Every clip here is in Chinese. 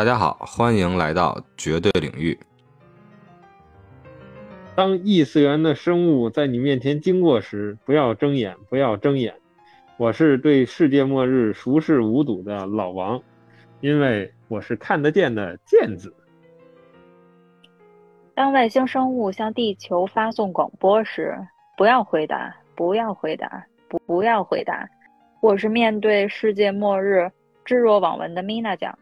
大家好，欢迎来到绝对领域。当异次元的生物在你面前经过时，不要睁眼，不要睁眼。我是对世界末日熟视无睹的老王，因为我是看得见的见子。当外星生物向地球发送广播时，不要回答，不要回答，不不要回答。我是面对世界末日置若罔闻的米娜酱，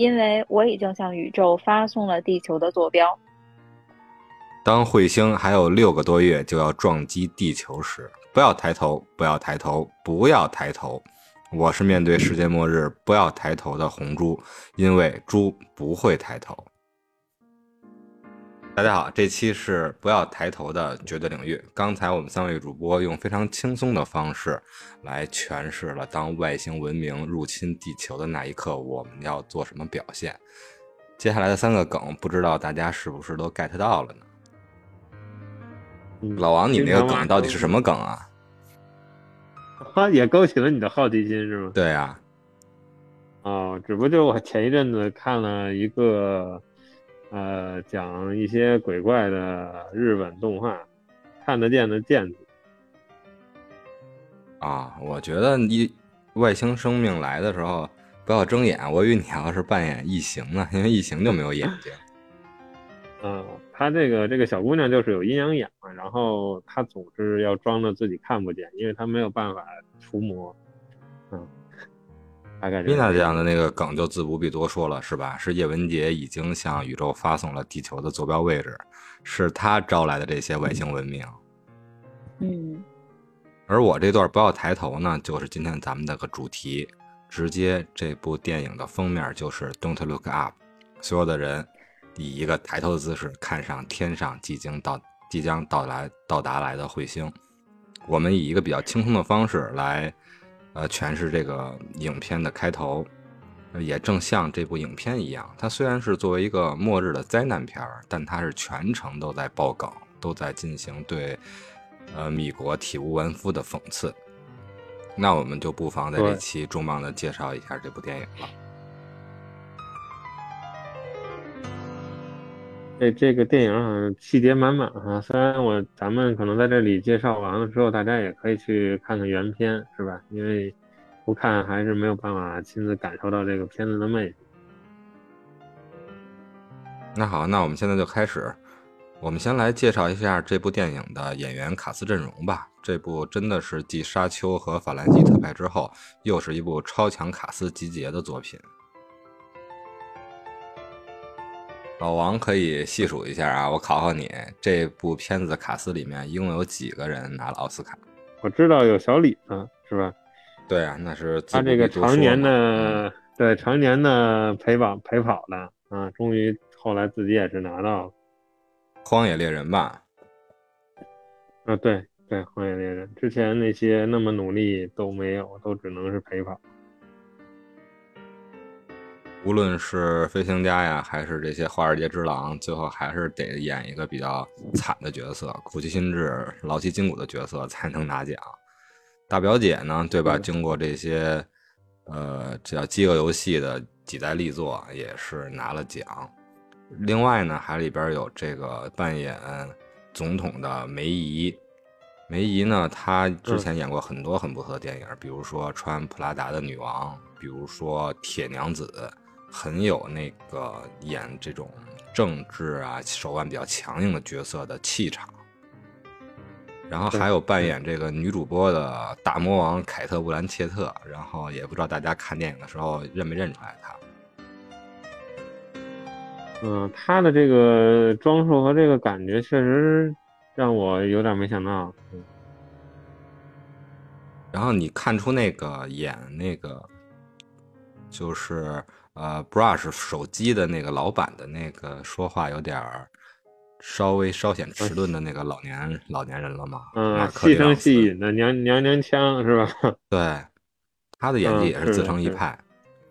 因为我已经向宇宙发送了地球的坐标。当彗星还有六个多月就要撞击地球时，不要抬头，不要抬头，不要抬头。我是面对世界末日不要抬头的红猪，因为猪不会抬头。大家好，这期是不要抬头的绝对领域。刚才我们三位主播用非常轻松的方式来诠释了当外星文明入侵地球的那一刻，我们要做什么表现。接下来的三个梗，不知道大家是不是都 get 到了呢？老王，你那个梗到底是什么梗啊？啊，也勾起了你的好奇心是吗？对呀。哦，只不过就是我前一阵子看了一个。呃，讲一些鬼怪的日本动画，看得见的见子啊，我觉得一外星生命来的时候不要睁眼。我以为你要是扮演异形呢，因为异形就没有眼睛。嗯，他这个这个小姑娘就是有阴阳眼嘛，然后她总是要装着自己看不见，因为她没有办法除魔。嗯。米娜这样的那个梗就自不必多说了，是吧？是叶文洁已经向宇宙发送了地球的坐标位置，是他招来的这些外星文明。嗯。而我这段不要抬头呢，就是今天咱们的个主题，直接这部电影的封面就是 Don't look up，所有的人以一个抬头的姿势看上天上即将到即将到来到达来的彗星。我们以一个比较轻松的方式来。呃，全是这个影片的开头，也正像这部影片一样，它虽然是作为一个末日的灾难片儿，但它是全程都在爆梗，都在进行对呃米国体无完肤的讽刺。那我们就不妨在这期重磅的介绍一下这部电影了。这这个电影好像细节满满哈，虽然我咱们可能在这里介绍完了之后，大家也可以去看看原片，是吧？因为不看还是没有办法亲自感受到这个片子的魅力。那好，那我们现在就开始，我们先来介绍一下这部电影的演员卡斯阵容吧。这部真的是继《沙丘》和《法兰西特派》之后，又是一部超强卡斯集结的作品。老王可以细数一下啊，我考考你，这部片子卡斯里面一共有几个人拿了奥斯卡？我知道有小李子，是吧？对啊，那是他这个常年的，对常年的陪跑陪跑的啊，终于后来自己也是拿到了《荒野猎人》吧？啊，对对，《荒野猎人》之前那些那么努力都没有，都只能是陪跑。无论是飞行家呀，还是这些华尔街之狼，最后还是得演一个比较惨的角色，苦其心志、劳其筋骨的角色才能拿奖。大表姐呢，对吧？经过这些，呃，这叫饥饿游戏的几代力作，也是拿了奖。另外呢，还里边有这个扮演总统的梅姨。梅姨呢，她之前演过很多很不错的电影，比如说穿普拉达的女王，比如说铁娘子。很有那个演这种政治啊手腕比较强硬的角色的气场，然后还有扮演这个女主播的大魔王凯特·布兰切特，然后也不知道大家看电影的时候认没认出来她。嗯，她的这个装束和这个感觉确实让我有点没想到。然后你看出那个演那个就是。呃，Brush 手机的那个老板的那个说话有点儿稍微稍显迟钝的那个老年老年人了嘛？嗯，细声细语的娘娘娘腔是吧？对，他的演技也是自成一派。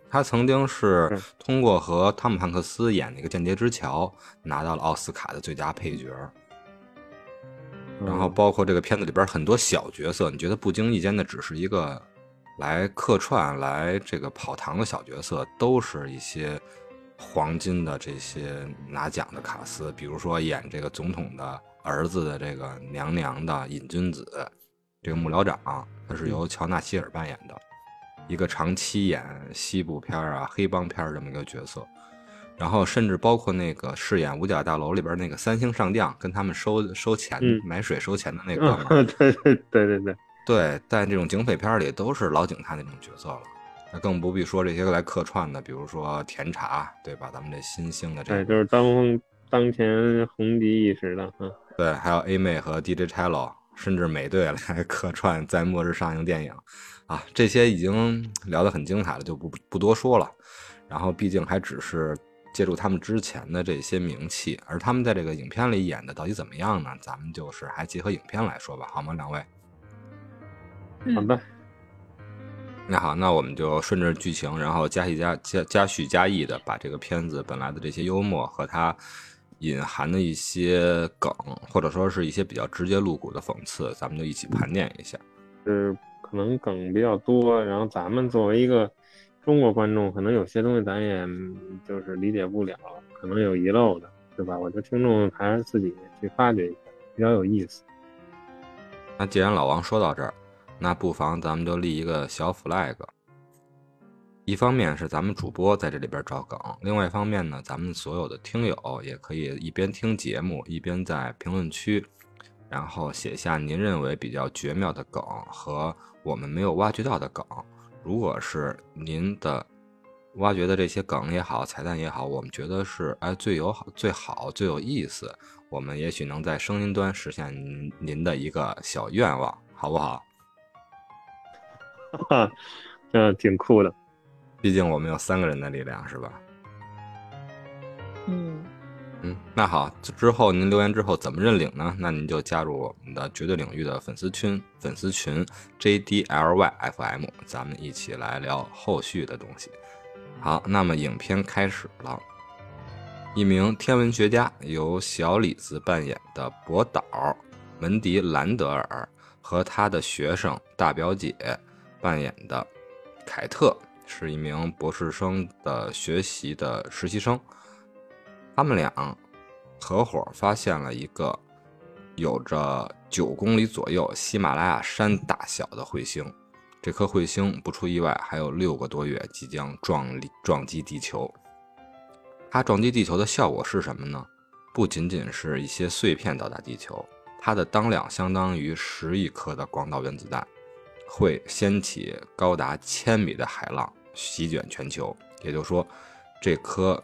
他曾经是通过和汤姆汉克斯演那个《间谍之桥》拿到了奥斯卡的最佳配角。然后包括这个片子里边很多小角色，你觉得不经意间的只是一个。来客串来这个跑堂的小角色，都是一些黄金的这些拿奖的卡司，比如说演这个总统的儿子的这个娘娘的瘾君子，这个幕僚长，他是由乔纳希尔扮演的，一个长期演西部片儿啊、黑帮片儿这么一个角色。然后甚至包括那个饰演五角大楼里边那个三星上将，跟他们收收钱、嗯。买水收钱的那哥们儿，对对对对对，对，在这种警匪片里都是老警察那种角色了。那更不必说这些来客串的，比如说甜茶，对吧？咱们这新兴的这就是当当前红极一时的啊。对，还有 A 妹和 DJ Cello，甚至美队 来客串在末日上映电影，啊，这些已经聊得很精彩了，就不不多说了。然后，毕竟还只是借助他们之前的这些名气，而他们在这个影片里演的到底怎么样呢？咱们就是还结合影片来说吧，好吗？两位？嗯，好的，那好，那我们就顺着剧情，然后加戏加加加叙加意的把这个片子本来的这些幽默和它隐含的一些梗，或者说是一些比较直接露骨的讽刺，咱们就一起盘点一下。是可能梗比较多，然后咱们作为一个中国观众，可能有些东西咱也嗯就是理解不了，可能有遗漏的，对吧？我觉得听众还是自己去发掘一下，比较有意思。那既然老王说到这儿，那不妨咱们就立一个小 flag。一方面是咱们主播在这里边找梗，另外一方面呢，咱们所有的听友也可以一边听节目，一边在评论区，然后写下您认为比较绝妙的梗和我们没有挖掘到的梗。如果是您的挖掘的这些梗也好，彩蛋也好，我们觉得是哎最友好、最好、最有意思，我们也许能在声音端实现您您的一个小愿望，好不好？哈 哈，这挺酷的。毕竟我们有三个人的力量，是吧？嗯，嗯，那好，之后您留言之后怎么认领呢？那您就加入我们的绝对领域的粉丝群，粉丝群 JDLYFM，咱们一起来聊后续的东西。好，那么影片开始了。一名天文学家由小李子扮演的博导门迪兰德尔和他的学生大表姐扮演的凯特是一名博士生的学习的实习生。他们俩合伙发现了一个有着九公里左右、喜马拉雅山大小的彗星。这颗彗星不出意外，还有六个多月即将撞撞击地球。它撞击地球的效果是什么呢？不仅仅是一些碎片到达地球，它的当量相当于十亿颗的广岛原子弹，会掀起高达千米的海浪，席卷全球。也就是说，这颗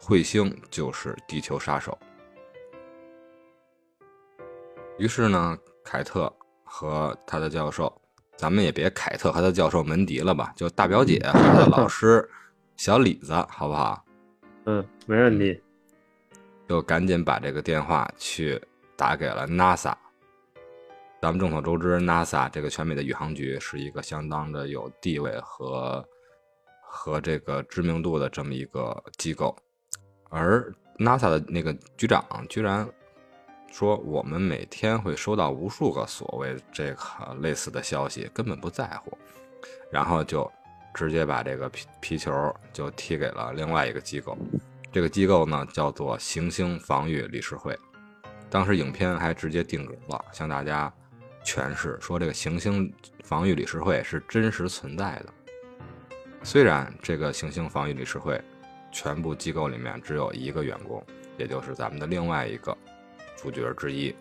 彗星就是地球杀手。于是呢，凯特和他的教授，咱们也别凯特和他教授门迪了吧，就大表姐和他的老师小李子，好不好？嗯，没问题。就赶紧把这个电话去打给了 NASA。咱们众所周知，NASA 这个全美的宇航局是一个相当的有地位和和这个知名度的这么一个机构，而 NASA 的那个局长居然说，我们每天会收到无数个所谓这个类似的消息，根本不在乎，然后就直接把这个皮皮球就踢给了另外一个机构。这个机构呢叫做行星防御理事会。当时影片还直接定格了，向大家诠释说这个行星防御理事会是真实存在的。虽然这个行星防御理事会全部机构里面只有一个员工，也就是咱们的另外一个主角之一，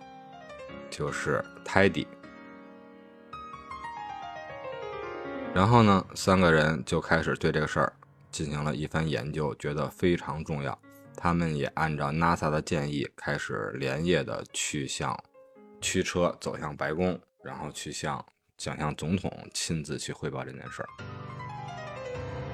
就是泰迪。然后呢，三个人就开始对这个事儿进行了一番研究，觉得非常重要。他们也按照 NASA 的建议，开始连夜的去向驱车走向白宫，然后去向想向总统亲自去汇报这件事儿。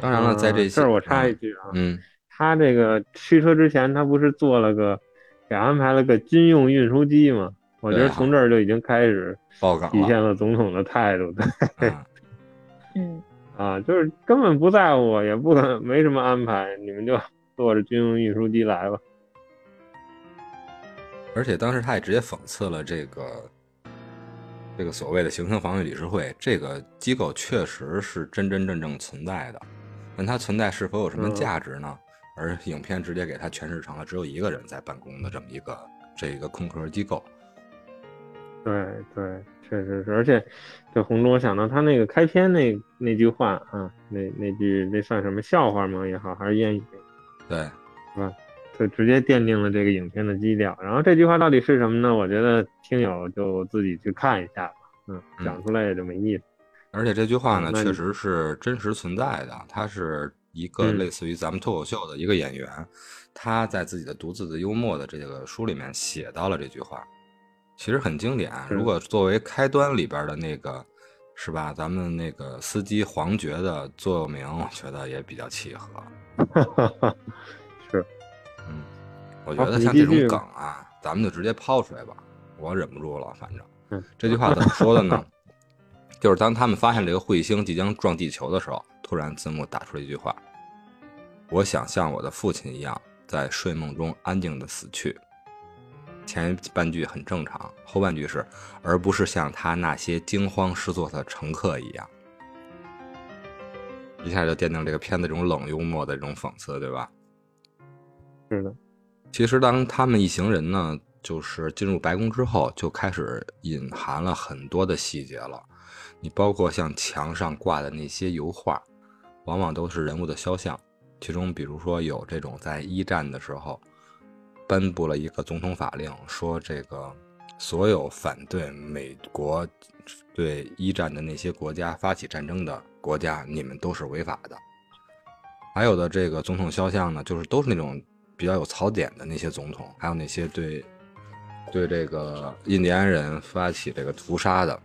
当然了，在这些这儿我插一句啊，嗯，他这个驱车之前，他不是做了个给安排了个军用运输机吗？我觉得从这儿就已经开始体现了总统的态度，对嗯嗯，啊，就是根本不在乎，也不可能没什么安排，你们就坐着军用运输机来吧。而且当时他也直接讽刺了这个这个所谓的行星防御理事会这个机构确实是真真正正存在的，但它存在是否有什么嗯价值呢？而影片直接给他诠释成了只有一个人在办公的这么一个这一个空壳机构。对对，确实是，而且这红中，我想到他那个开篇那那句话啊，那那句那算什么笑话吗？也好，还是谚语？对，是吧？就直接奠定了这个影片的基调。然后这句话到底是什么呢？我觉得听友就自己去看一下吧。嗯，讲出来也就没意思。而且这句话呢，确实是真实存在的。他是一个嗯类似于咱们脱口秀的一个演员，他在自己的独自的幽默的这个书里面写到了这句话，其实很经典。如果作为开端里边的那个，是吧？咱们那个司机黄觉的座右铭，我觉得也比较契合。我觉得像这种梗啊，咱们就直接抛出来吧，我忍不住了，反正。嗯，这句话怎么说的呢？就是当他们发现这个彗星即将撞地球的时候，突然字幕打出了一句话：“我想像我的父亲一样，在睡梦中安静的死去。”前半句很正常，后半句是，而不是像他那些惊慌失措的乘客一样。一下就奠定这个片子这种冷幽默的这种讽刺，对吧？是的，其实当他们一行人呢，就是进入白宫之后，就开始隐含了很多的细节了。你包括像墙上挂的那些油画，往往都是人物的肖像。其中，比如说有这种在一战的时候颁布了一个总统法令，说这个所有反对美国对一战的那些国家发起战争的国家，你们都是违法的。还有的这个总统肖像呢，就是都是那种比较有槽点的那些总统，还有那些对对这个印第安人发起这个屠杀的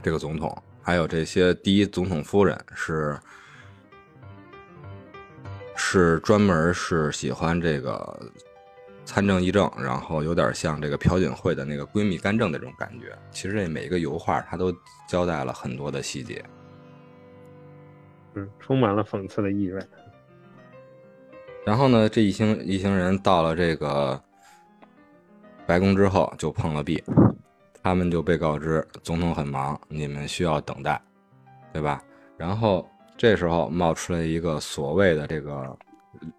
这个总统，还有这些第一总统夫人是是专门是喜欢这个参政议政，然后有点像这个朴槿惠的那个闺蜜干政的这种感觉。其实这每一个油画它都交代了很多的细节。嗯，充满了讽刺的意味。然后呢，这一行一行人到了这个白宫之后，就碰了壁，他们就被告知总统很忙，你们需要等待，对吧？然后这时候冒出来一个所谓的这个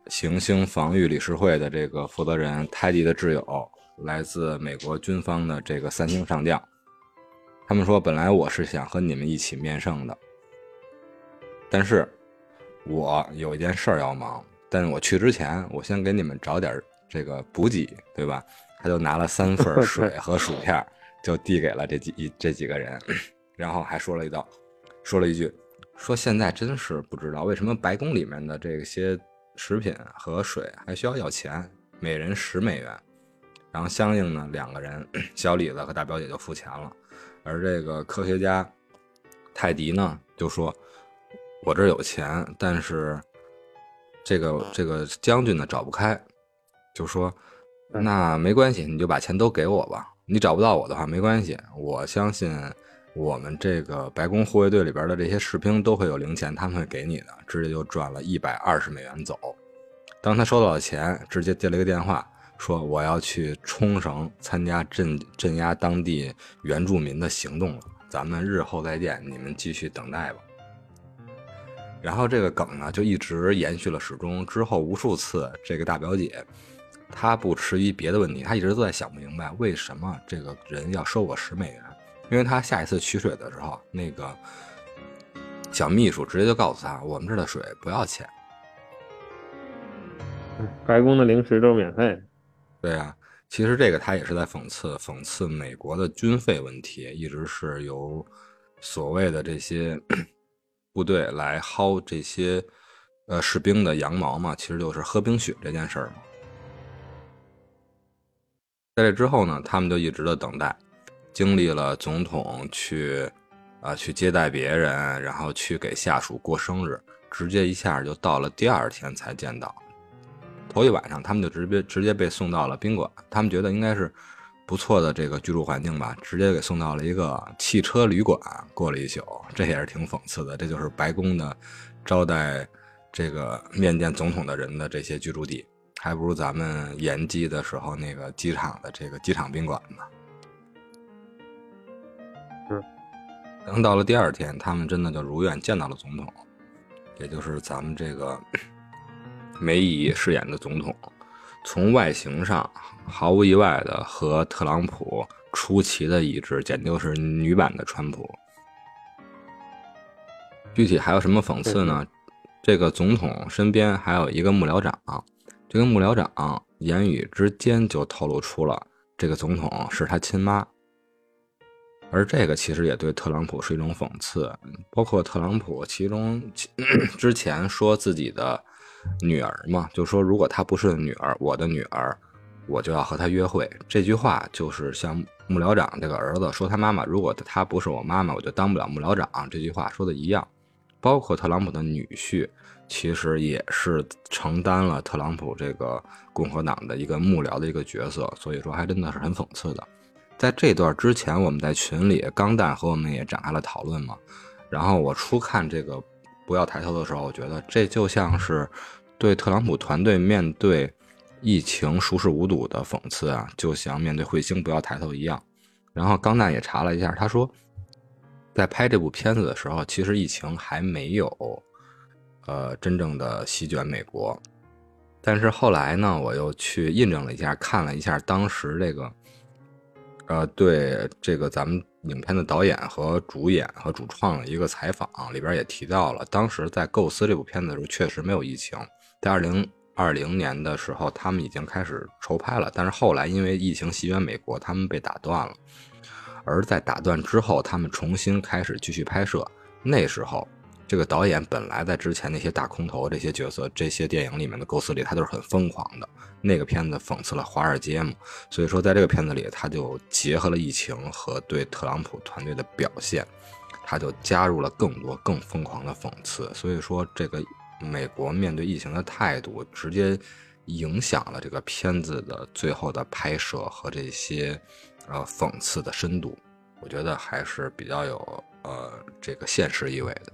行星防御理事会的这个负责人泰迪的挚友，来自美国军方的这个三星上将。他们说，本来我是想和你们一起面圣的，但是我有一件事儿要忙。但是我去之前，我先给你们找点这个补给，对吧？他就拿了三份 水和薯片，就递给了这几这几个人，然后还说了一道，说了一句，说现在真是不知道为什么白宫里面的这些食品和水还需要要钱，每人十美元。然后相应呢，两个人小李子和大表姐就付钱了，而这个科学家泰迪呢就说：“我这儿有钱，但是。”这个这个将军呢找不开，就说那没关系，你就把钱都给我吧。你找不到我的话没关系，我相信我们这个白宫护卫队里边的这些士兵都会有零钱，他们会给你的。直接就赚了一百二十美元走。当他收到了钱，直接接了一个电话，说我要去冲绳参加镇镇压当地原住民的行动了，咱们日后再见，你们继续等待吧。然后这个梗呢，就一直延续了始终。之后无数次，这个大表姐，她不迟疑别的问题，她一直都在想不明白为什么这个人要收我十美元。因为她下一次取水的时候，那个小秘书直接就告诉她，我们这儿的水不要钱。白宫的零食都是免费的。对啊，其实这个他也是在讽刺讽刺美国的军费问题，一直是由所谓的这些。部队来薅这些呃士兵的羊毛嘛，其实就是喝冰雪这件事儿嘛。在这之后呢，他们就一直的等待，经历了总统去啊、去接待别人，然后去给下属过生日，直接一下就到了第二天才见到。头一晚上，他们就直接直接被送到了宾馆，他们觉得应该是。不错的这个居住环境吧，直接给送到了一个汽车旅馆过了一宿，这也是挺讽刺的。这就是白宫的招待这个面见总统的人的这些居住地，还不如咱们延机的时候那个机场的这个机场宾馆呢。是。等到了第二天，他们真的就如愿见到了总统，也就是咱们这个 梅姨饰演的总统，从外形上毫无意外的和特朗普出奇的一致，简直就是女版的川普。具体还有什么讽刺呢？这个总统身边还有一个幕僚长，这个幕僚长言语之间就透露出了这个总统是他亲妈。而这个其实也对特朗普是一种讽刺，包括特朗普其中 之前说自己的女儿嘛，就说如果她不是女儿，我的女儿，我就要和他约会。这句话就是像幕僚长这个儿子说他妈妈，如果她不是我妈妈，我就当不了幕僚长。这句话说的一样，包括特朗普的女婿，其实也是承担了特朗普这个共和党的一个幕僚的一个角色，所以说还真的是很讽刺的。在这段之前，我们在群里，钢蛋和我们也展开了讨论嘛。然后我初看这个“不要抬头”的时候，我觉得这就像是对特朗普团队面对疫情熟视无睹的讽刺啊，就像面对彗星不要抬头一样。然后钢蛋也查了一下，他说，在拍这部片子的时候，其实疫情还没有呃真正的席卷美国。但是后来呢，我又去印证了一下，看了一下当时这个。呃，对这个咱们影片的导演和主演和主创的一个采访里边也提到了，当时在构思这部片子的时候，确实没有疫情。在二零二零年的时候，他们已经开始筹拍了，但是后来因为疫情席卷美国，他们被打断了。而在打断之后，他们重新开始继续拍摄，那时候。这个导演本来在之前那些大空头这些角色、这些电影里面的构思里，他都是很疯狂的。那个片子讽刺了华尔街嘛，所以说在这个片子里，他就结合了疫情和对特朗普团队的表现，他就加入了更多更疯狂的讽刺。所以说，这个美国面对疫情的态度，直接影响了这个片子的最后的拍摄和这些呃讽刺的深度。我觉得还是比较有呃这个现实意味的。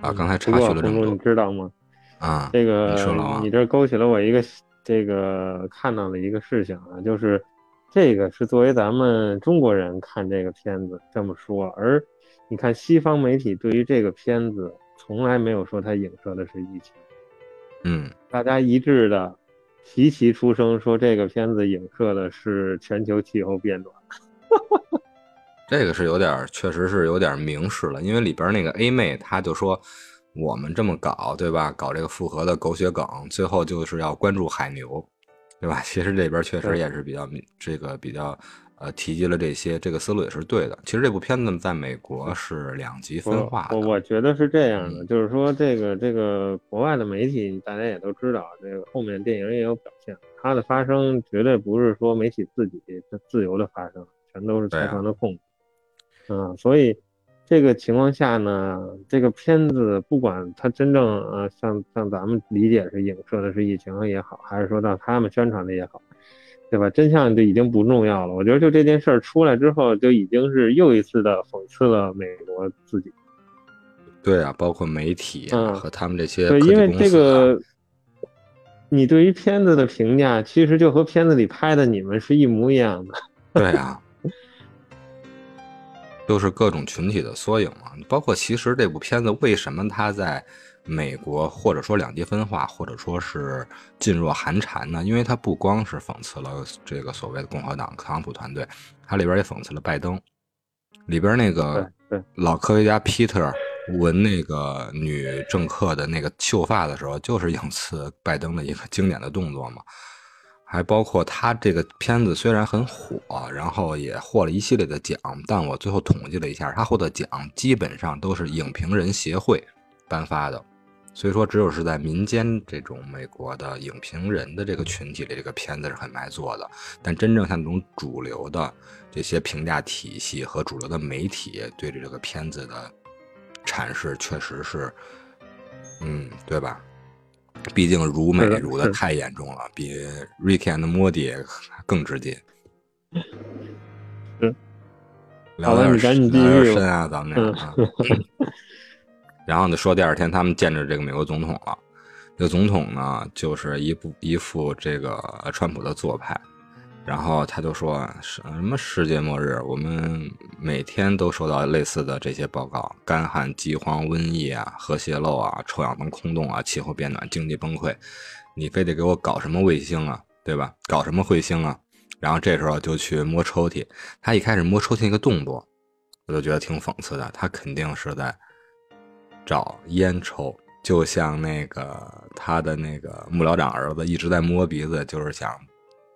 啊，刚才插叙了这么多，你知道吗？啊，这个你这勾起了我一个这个看到的一个事情啊，就是这个是作为咱们中国人看这个片子这么说，而你看西方媒体对于这个片子从来没有说它影射的是疫情，嗯，大家一致的齐齐出声说这个片子影射的是全球气候变暖。这个是有点，确实是有点明示了，因为里边那个 A 妹，她就说我们这么搞，对吧？搞这个复合的狗血梗，最后就是要关注海牛，对吧？其实这边确实也是比较这个比较呃提及了这些，这个思路也是对的。其实这部片子在美国是两极分化的，我我觉得是这样的，就是说这个这个国外的媒体大家也都知道，这个后面电影也有表现，它的发生绝对不是说媒体自己自由的发生，全都是财团的控制。嗯，所以这个情况下呢，这个片子不管它真正呃像像咱们理解是影射的是疫情也好，还是说让他们宣传的也好，对吧？真相就已经不重要了。我觉得就这件事儿出来之后，就已经是又一次的讽刺了美国自己。对啊，包括媒体啊和他们这些对，因为这个你对于片子的评价，其实就和片子里拍的你们是一模一样的。对啊。都是各种群体的缩影嘛，包括其实这部片子为什么它在美国或者说两极分化，或者说是噤若寒蝉呢？因为它不光是讽刺了这个所谓的共和党特朗普团队，它里边也讽刺了拜登。里边那个老科学家 Peter 闻那个女政客的那个秀发的时候，就是影刺拜登的一个经典的动作嘛。还包括他这个片子虽然很火，然后也获了一系列的奖，但我最后统计了一下，他获的奖基本上都是影评人协会颁发的，所以说只有是在民间这种美国的影评人的这个群体里，这个片子是很卖座的。但真正像这种主流的这些评价体系和主流的媒体对这个片子的阐释，确实是，嗯，对吧？毕竟辱美辱的太严重了，比 Rick and Morty 更直接。嗯，聊点聊点深啊，咱们俩。然后呢，说第二天他们见着这个美国总统了。这个总统呢，就是一副一副这个川普的做派。然后他就说什么世界末日，我们每天都收到类似的这些报告：干旱、饥荒、瘟疫啊、核泄漏啊、臭氧层空洞啊、气候变暖、经济崩溃。你非得给我搞什么卫星啊，对吧？搞什么彗星啊？然后这时候就去摸抽屉。他一开始摸抽屉那个动作，我就觉得挺讽刺的。他肯定是在找烟抽，就像那个他的那个幕僚长儿子一直在摸鼻子，就是想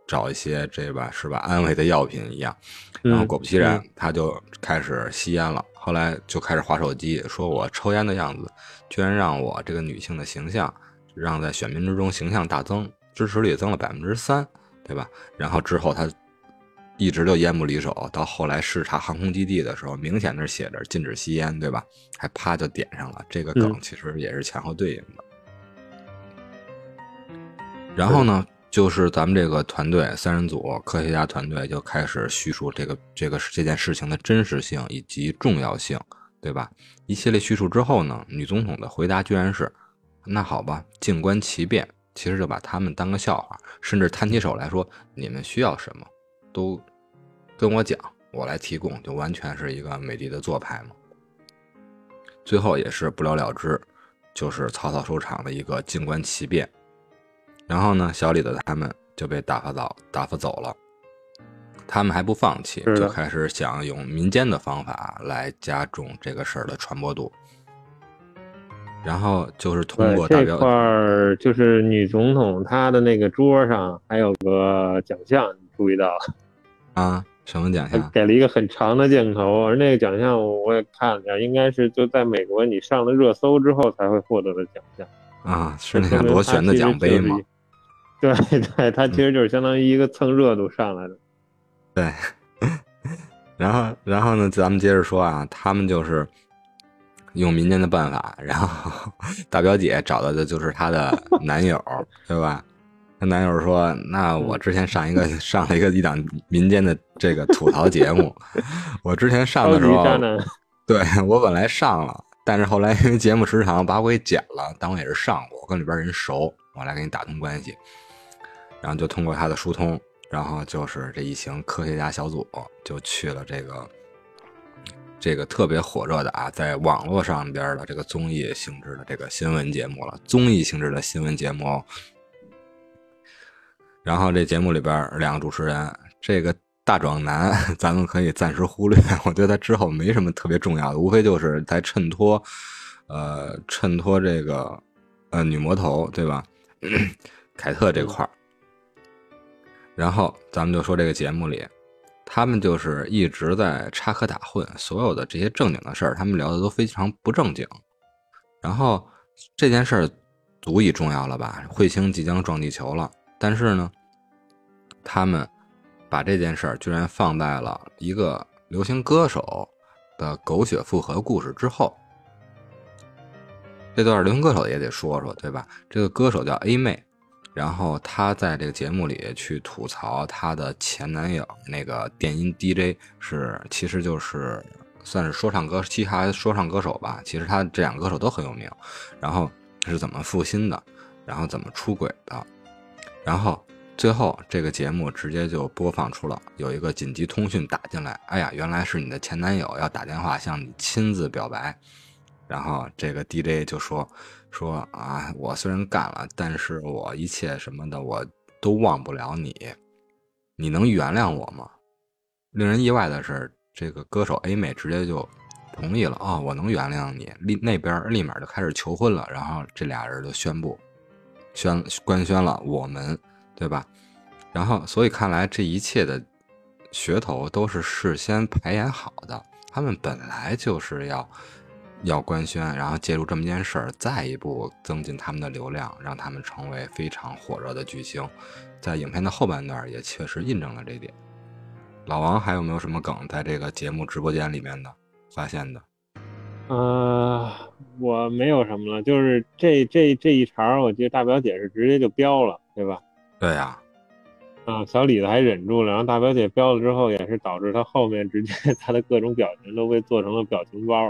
找一些这吧是吧安慰的药品一样。然后果不其然，他就开始吸烟了。后来就开始划手机，说我抽烟的样子，居然让我这个女性的形象。让在选民之中形象大增，支持率增了百分之三，对吧？然后之后他一直就烟不离手，到后来视察航空基地的时候，明显那写着禁止吸烟，对吧？还啪就点上了这个梗，其实也是前后对应的。然后呢，就是咱们这个团队三人组科学家团队就开始叙述这个这个这件事情的真实性以及重要性，对吧？一系列叙述之后呢，女总统的回答居然是。那好吧，静观其变，其实就把他们当个笑话，甚至摊起手来说：“你们需要什么，都跟我讲，我来提供。”就完全是一个美丽的做派嘛。最后也是不了了之，就是草草收场的一个静观其变。然后呢，小李子他们就被打发走，打发走了。他们还不放弃，就开始想用民间的方法来加重这个事儿的传播度。然后就是通过这块儿，就是女总统她的那个桌上还有个奖项，你注意到啊？什么奖项？给了一个很长的箭头，而那个奖项我也看了下，应该是就在美国你上了热搜之后才会获得的奖项啊，是那个螺旋的奖杯吗？对 对，它其实就是相当于一个蹭热度上来的。对，然后然后呢，咱们接着说啊，他们就是。用民间的办法，然后 大表姐找到的就是她的男友，对吧？她男友说：“那我之前上一个上了一个一档民间的这个吐槽节目，我之前上的时候，对 我本来上了，但是后来因为节目时长把我给剪了，但我也是上过，我跟里边人熟，我来给你打通关系，然后就通过他的疏通，然后就是这一行科学家小组就去了这个。”这个特别火热的啊，在网络上边的这个综艺性质的这个新闻节目了，综艺性质的新闻节目。然后这节目里边两个主持人，这个大壮男 咱们可以暂时忽略，我觉得他之后没什么特别重要的，无非就是在衬托，呃，衬托这个呃女魔头对吧？凯特这块儿。然后咱们就说这个节目里。他们就是一直在插科打诨，所有的这些正经的事儿，他们聊的都非常不正经。然后这件事儿足以重要了吧？彗星即将撞地球了，但是呢，他们把这件事儿居然放在了一个流行歌手的狗血复合故事之后。这段流行歌手也得说说，对吧？这个歌手叫 A 妹。然后她在这个节目里去吐槽她的前男友，那个电音 DJ 是，其实就是算是说唱歌，嘻哈说唱歌手吧。其实他这两个歌手都很有名。然后是怎么负心的，然后怎么出轨的，然后最后这个节目直接就播放出了有一个紧急通讯打进来，哎呀，原来是你的前男友要打电话向你亲自表白。然后这个 DJ 就说。说啊，我虽然干了，但是我一切什么的我都忘不了你，你能原谅我吗？令人意外的是，这个歌手 A 妹直接就同意了啊，我能原谅你。立那边立马就开始求婚了，然后这俩人就宣布宣官宣了我们，对吧？然后所以看来这一切的噱头都是事先排演好的，他们本来就是要。要官宣，然后借助这么件事儿，再一步增进他们的流量，让他们成为非常火热的巨星。在影片的后半段也确实印证了这点。老王还有没有什么梗在这个节目直播间里面的发现的？呃，我没有什么了，就是这这这一茬，我记得大表姐是直接就标了，对吧？对呀。啊，小李子还忍住了，然后大表姐标了之后，也是导致他后面直接他的各种表情都被做成了表情包。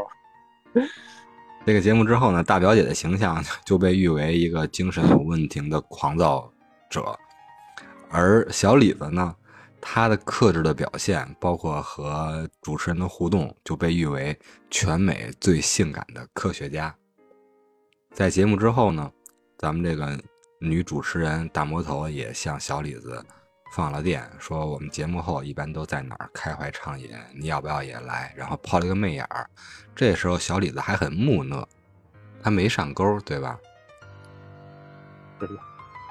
这个节目之后呢，大表姐的形象就被誉为一个精神有问题的狂躁者，而小李子呢，他的克制的表现，包括和主持人的互动，就被誉为全美最性感的科学家。在节目之后呢，咱们这个女主持人大魔头也向小李子放了电，说我们节目后一般都在哪儿开怀畅饮，你要不要也来？然后抛了一个媚眼儿。这时候小李子还很木讷，他没上钩，对吧？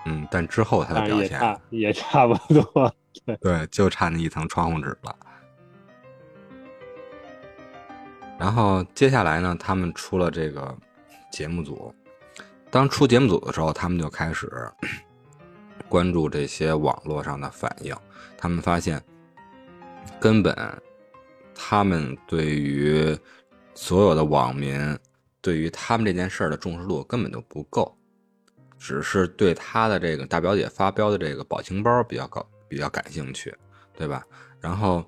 嗯，但之后他的表现也差也差不多，对，就差那一层窗户纸了。然后接下来呢，他们出了这个节目组。当出节目组的时候，他们就开始 关注这些网络上的反应。他们发现，根本他们对于所有的网民对于他们这件事儿的重视度根本就不够。只是对他的这个大表姐发飙的这个表情包比较高，比较感兴趣，对吧？然后，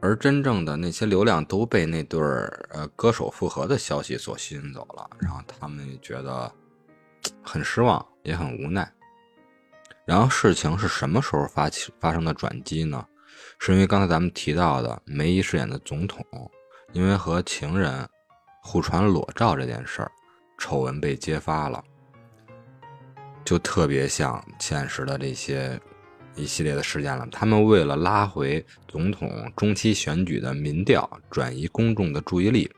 而真正的那些流量都被那对儿呃歌手复合的消息所吸引走了，然后他们也觉得很失望，也很无奈。然后事情是什么时候发起发生的转机呢？是因为刚才咱们提到的梅姨饰演的总统，因为和情人互传裸照这件事儿，丑闻被揭发了。就特别像现实的这些一系列的事件了。他们为了拉回总统中期选举的民调，转移公众的注意力，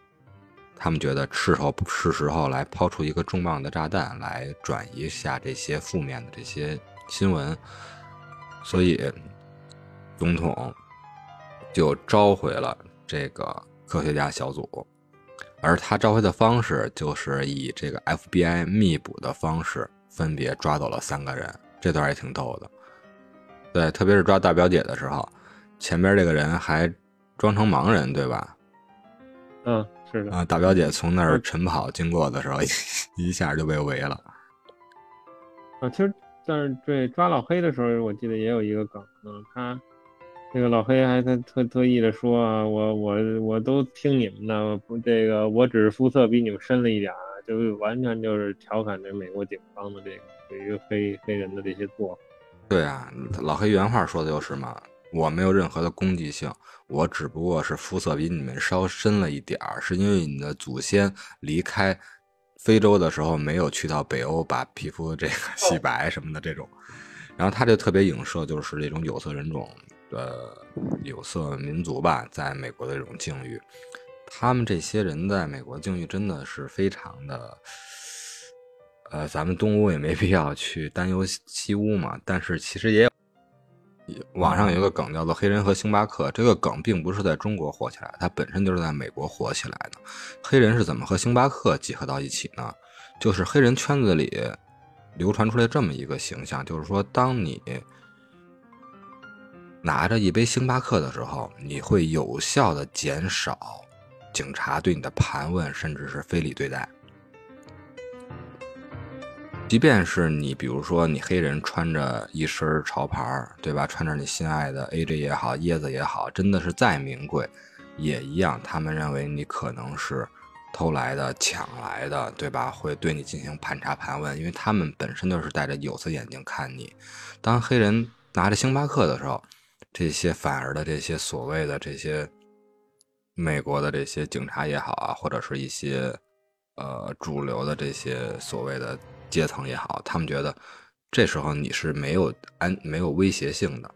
他们觉得是时候是时候来抛出一个重磅的炸弹，来转移一下这些负面的这些新闻。所以，总统就召回了这个科学家小组，而他召回的方式就是以这个 FBI 密捕的方式。分别抓走了三个人，这段也挺逗的。对，特别是抓大表姐的时候，前边这个人还装成盲人，对吧？嗯，是的。啊，大表姐从那儿晨跑经过的时候，一下就被围了。啊，其实但是对抓老黑的时候，我记得也有一个梗，嗯，他这个老黑还特特特意的说啊，我我我都听你们的，不，这个我只是肤色比你们深了一点。就完全就是调侃这美国警方的这个对于黑黑人的这些做法。对啊，老黑原话说的就是嘛，我没有任何的攻击性，我只不过是肤色比你们稍深了一点儿，是因为你的祖先离开非洲的时候没有去到北欧把皮肤这个 洗白什么的这种。然后他就特别影射就是这种有色人种的有色民族吧，在美国的这种境遇。他们这些人在美国境遇真的是非常的，呃，咱们东屋也没必要去担忧西屋嘛。但是其实也有，网上有一个梗叫做“黑人和星巴克”，这个梗并不是在中国火起来，它本身就是在美国火起来的。黑人是怎么和星巴克结合到一起呢？就是黑人圈子里流传出来这么一个形象，就是说，当你拿着一杯星巴克的时候，你会有效的减少。警察对你的盘问，甚至是非礼对待，即便是你，比如说你黑人穿着一身潮牌，对吧？穿着你心爱的 AJ 也好，椰子也好，真的是再名贵，也一样。他们认为你可能是偷来的、抢来的，对吧？会对你进行盘查盘问，因为他们本身就是戴着有色眼镜看你。当黑人拿着星巴克的时候，这些反而的这些所谓的这些。美国的这些警察也好啊，或者是一些呃主流的这些所谓的阶层也好，他们觉得这时候你是没有安没有威胁性的，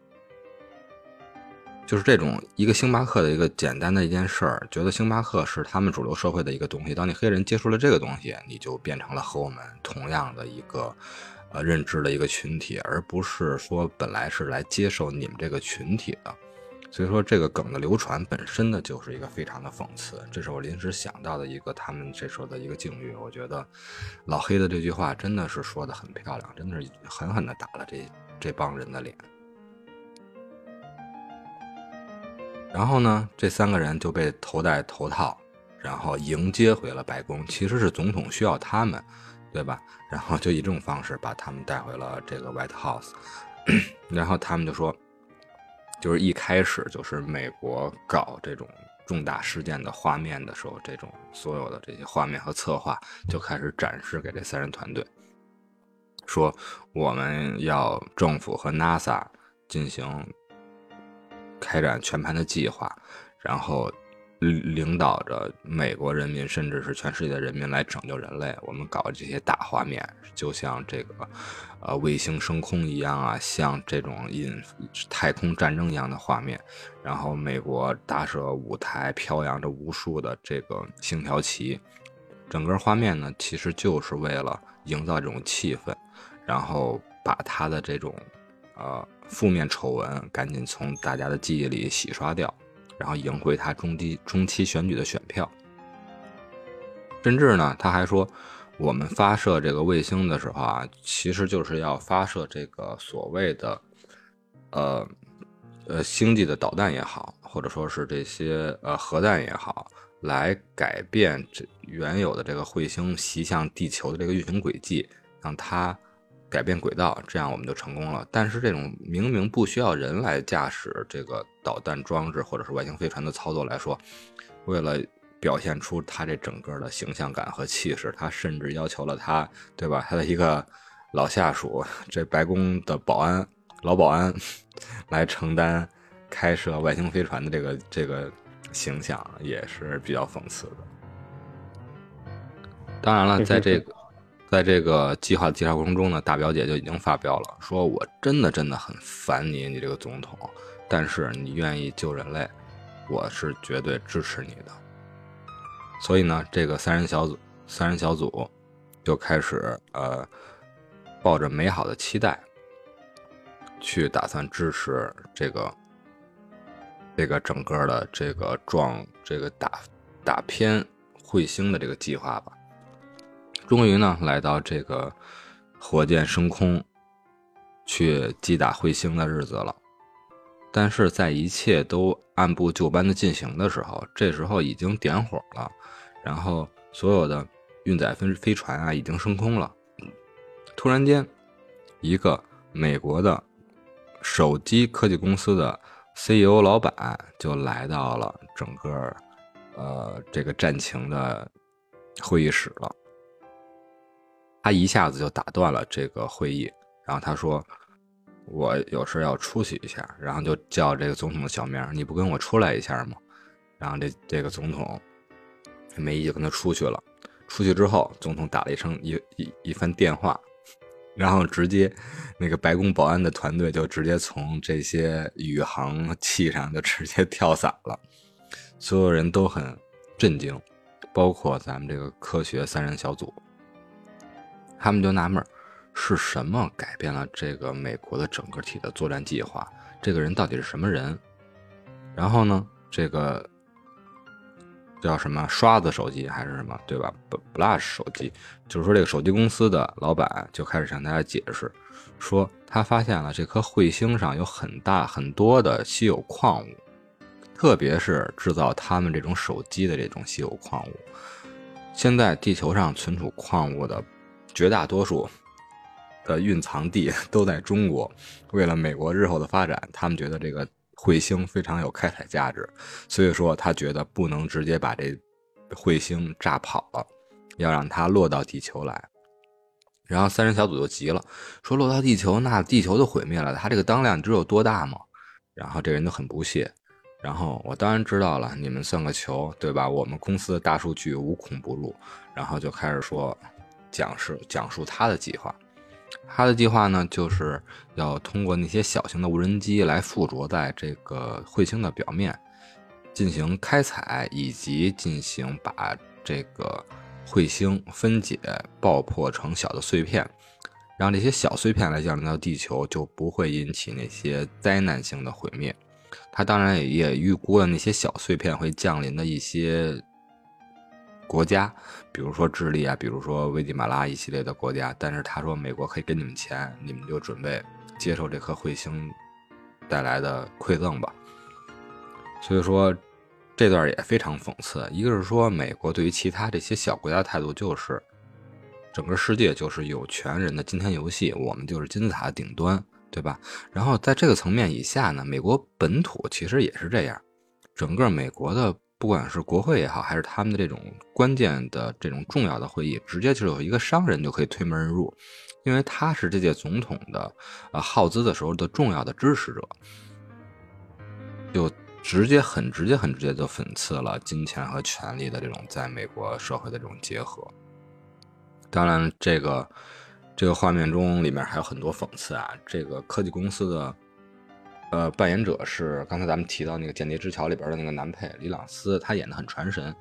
就是这种一个星巴克的一个简单的一件事儿，觉得星巴克是他们主流社会的一个东西。当你黑人接触了这个东西，你就变成了和我们同样的一个呃认知的一个群体，而不是说本来是来接受你们这个群体的。所以说，这个梗的流传本身呢，就是一个非常的讽刺。这是我临时想到的一个他们这时候的一个境遇。我觉得老黑的这句话真的是说的很漂亮，真的是狠狠的打了这这帮人的脸。然后呢，这三个人就被头戴头套，然后迎接回了白宫。其实是总统需要他们，对吧？然后就以这种方式把他们带回了这个 White House。然后他们就说。就是一开始就是美国搞这种重大事件的画面的时候，这种所有的这些画面和策划就开始展示给这三人团队，说我们要政府和 NASA 进行开展全盘的计划，然后领领导着美国人民，甚至是全世界的人民来拯救人类。我们搞这些大画面，就像这个呃卫星升空一样啊，像这种引太空战争一样的画面。然后美国搭设舞台，飘扬着无数的这个星条旗，整个画面呢，其实就是为了营造这种气氛，然后把他的这种呃负面丑闻赶紧从大家的记忆里洗刷掉。然后赢回他中期中期选举的选票，甚至呢，他还说，我们发射这个卫星的时候啊，其实就是要发射这个所谓的，呃，呃，星际的导弹也好，或者说是这些呃核弹也好，来改变这原有的这个彗星袭向地球的这个运行轨迹，让它。改变轨道，这样我们就成功了。但是这种明明不需要人来驾驶这个导弹装置或者是外星飞船的操作来说，为了表现出他这整个的形象感和气势，他甚至要求了他，对吧？他的一个老下属，这白宫的保安老保安，来承担开设外星飞船的这个这个形象，也是比较讽刺的。当然了，在这个。在这个计划的介绍过程中呢，大表姐就已经发飙了，说我真的真的很烦你，你这个总统，但是你愿意救人类，我是绝对支持你的。所以呢，这个三人小组三人小组就开始呃，抱着美好的期待，去打算支持这个这个整个的这个撞这个打打偏彗星的这个计划吧。终于呢，来到这个火箭升空去击打彗星的日子了。但是在一切都按部就班的进行的时候，这时候已经点火了，然后所有的运载飞飞船啊已经升空了。突然间，一个美国的手机科技公司的 CEO 老板就来到了整个呃这个战情的会议室了。他一下子就打断了这个会议，然后他说：“我有事要出去一下。”然后就叫这个总统的小名：“你不跟我出来一下吗？”然后这这个总统梅姨就跟他出去了。出去之后，总统打了一声一一一番电话，然后直接那个白宫保安的团队就直接从这些宇航器上就直接跳伞了，所有人都很震惊，包括咱们这个科学三人小组。他们就纳闷是什么改变了这个美国的整个体的作战计划？这个人到底是什么人？然后呢，这个叫什么刷子手机还是什么，对吧？Blush 手机，就是说这个手机公司的老板就开始向大家解释，说他发现了这颗彗星上有很大很多的稀有矿物，特别是制造他们这种手机的这种稀有矿物。现在地球上存储矿物的。绝大多数的蕴藏地 都在中国。为了美国日后的发展，他们觉得这个彗星非常有开采价值，所以说他觉得不能直接把这彗星炸跑了，要让它落到地球来。然后三人小组就急了，说落到地球，那地球就毁灭了。它这个当量你知道有多大吗？然后这人就很不屑。然后我当然知道了，你们算个球，对吧？我们公司的大数据无孔不入。然后就开始说。讲述讲述他的计划，他的计划呢，就是要通过那些小型的无人机来附着在这个彗星的表面，进行开采，以及进行把这个彗星分解、爆破成小的碎片，让这些小碎片来降临到地球，就不会引起那些灾难性的毁灭。他当然也也预估了那些小碎片会降临的一些。国家，比如说智利啊，比如说危地马拉一系列的国家，但是他说美国可以给你们钱，你们就准备接受这颗彗星带来的馈赠吧。所以说这段也非常讽刺，一个是说美国对于其他这些小国家的态度就是整个世界就是有权人的金钱游戏，我们就是金字塔的顶端，对吧？然后在这个层面以下呢，美国本土其实也是这样，整个美国的。不管是国会也好，还是他们的这种关键的这种重要的会议，直接就有一个商人就可以推门而入，因为他是这届总统的呃耗资的时候的重要的支持者。就直接很直接很直接就讽刺了金钱和权力的这种在美国社会的这种结合。当然，这个这个画面中里面还有很多讽刺啊。这个科技公司的呃扮演者是刚才咱们提到那个《间谍之桥》里边的那个男配李朗斯，他演的很传神。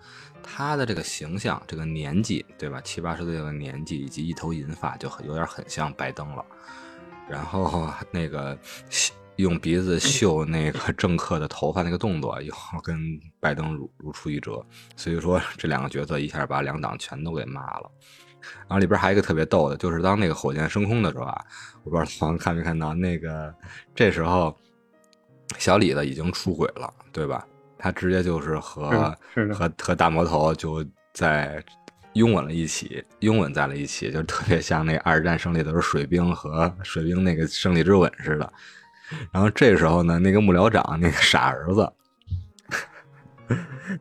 他的这个形象、这个年纪，对吧？七八十岁的年纪，以及一头银发，就很有点很像拜登了。然后那个用鼻子嗅那个 政客的头发那个动作，又跟拜登如如出一辙。所以说，这两个角色一下把两党全都给骂了。然后里边还有一个特别逗的，就是当那个火箭升空的时候啊，我不知道王看没看到，那个这时候小李子已经出轨了，对吧？他直接就是和和和大魔头就在拥吻了一起，拥吻在了一起，就特别像那二战胜利的时候水兵和水兵那个胜利之吻似的。然后这时候呢，那个幕僚长那个傻儿子，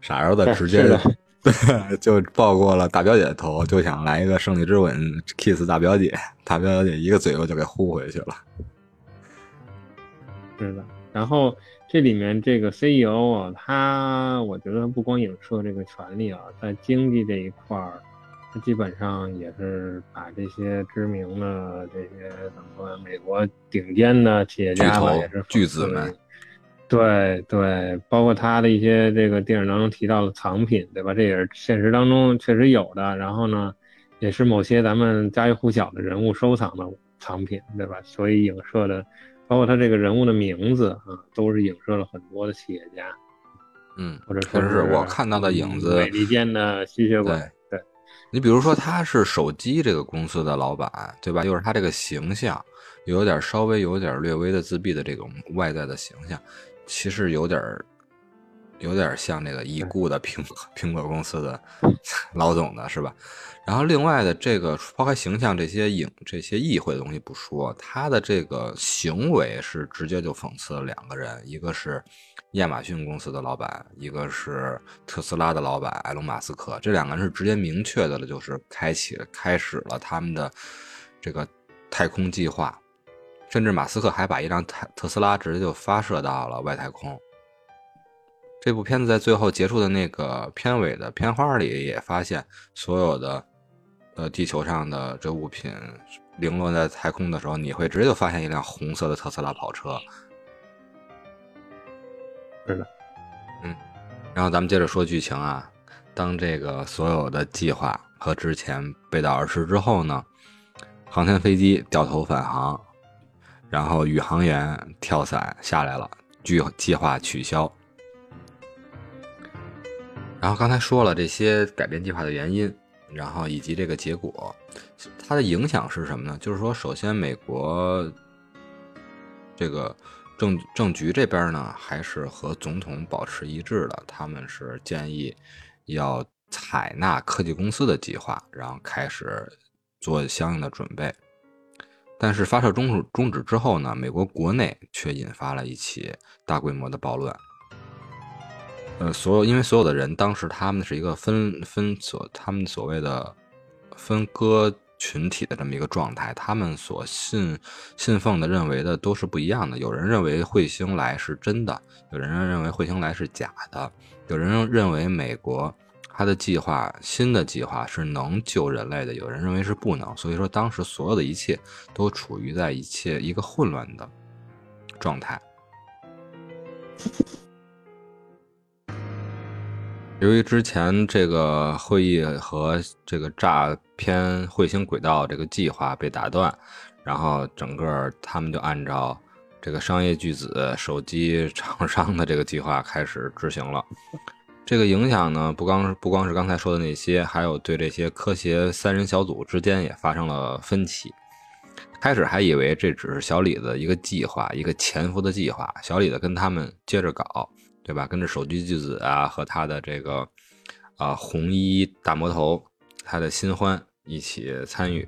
傻儿子直接。就抱过了大表姐的头，就想来一个胜利之吻，kiss 大表姐，大表姐一个嘴巴就给呼回去了。是的，然后这里面这个 CEO 啊，他我觉得不光影射这个权利啊，在经济这一块儿，他基本上也是把这些知名的这些怎么说，美国顶尖的企业家吧，也是巨子们。对对，包括他的一些这个电影当中提到的藏品，对吧？这也是现实当中确实有的。然后呢，也是某些咱们家喻户晓的人物收藏的藏品，对吧？所以影射的，包括他这个人物的名字啊，都是影射了很多的企业家。嗯，或者确实是我看到的影子，美利坚的吸血鬼。对，你比如说他是手机这个公司的老板，对吧？又是他这个形象，有点稍微有点略微的自闭的这种外在的形象。其实有点儿，有点像那个已故的苹 苹果公司的 老总的是吧？然后另外的这个抛开形象这些影这些议会的东西不说，他的这个行为是直接就讽刺了两个人，一个是亚马逊公司的老板，一个是特斯拉的老板埃隆马斯克。这两个人是直接明确的了，就是开启开始了他们的这个太空计划。甚至马斯克还把一辆特特斯拉直接就发射到了外太空。这部片子在最后结束的那个片尾的片花里也发现，所有的呃地球上的这物品零落在太空的时候，你会直接就发现一辆红色的特斯拉跑车。是的，嗯。然后咱们接着说剧情啊，当这个所有的计划和之前背道而驰之后呢，航天飞机掉头返航。然后宇航员跳伞下来了，计计划取消。然后刚才说了这些改变计划的原因，然后以及这个结果，它的影响是什么呢？就是说，首先美国这个政政局这边呢，还是和总统保持一致的，他们是建议要采纳科技公司的计划，然后开始做相应的准备。但是发射终止终止之后呢，美国国内却引发了一起大规模的暴乱。呃，所有因为所有的人当时他们是一个分分所他们所谓的分割群体的这么一个状态，他们所信信奉的认为的都是不一样的。有人认为彗星来是真的，有人认为彗星来是假的，有人认为美国。他的计划，新的计划是能救人类的。有人认为是不能，所以说当时所有的一切都处于在一切一个混乱的状态。由于之前这个会议和这个诈骗彗星轨道这个计划被打断，然后整个他们就按照这个商业巨子手机厂商的这个计划开始执行了。这个影响呢，不光不光是刚才说的那些，还有对这些科协三人小组之间也发生了分歧。开始还以为这只是小李子一个计划，一个潜伏的计划。小李子跟他们接着搞，对吧？跟着手机巨子啊，和他的这个啊红衣大魔头，他的新欢一起参与，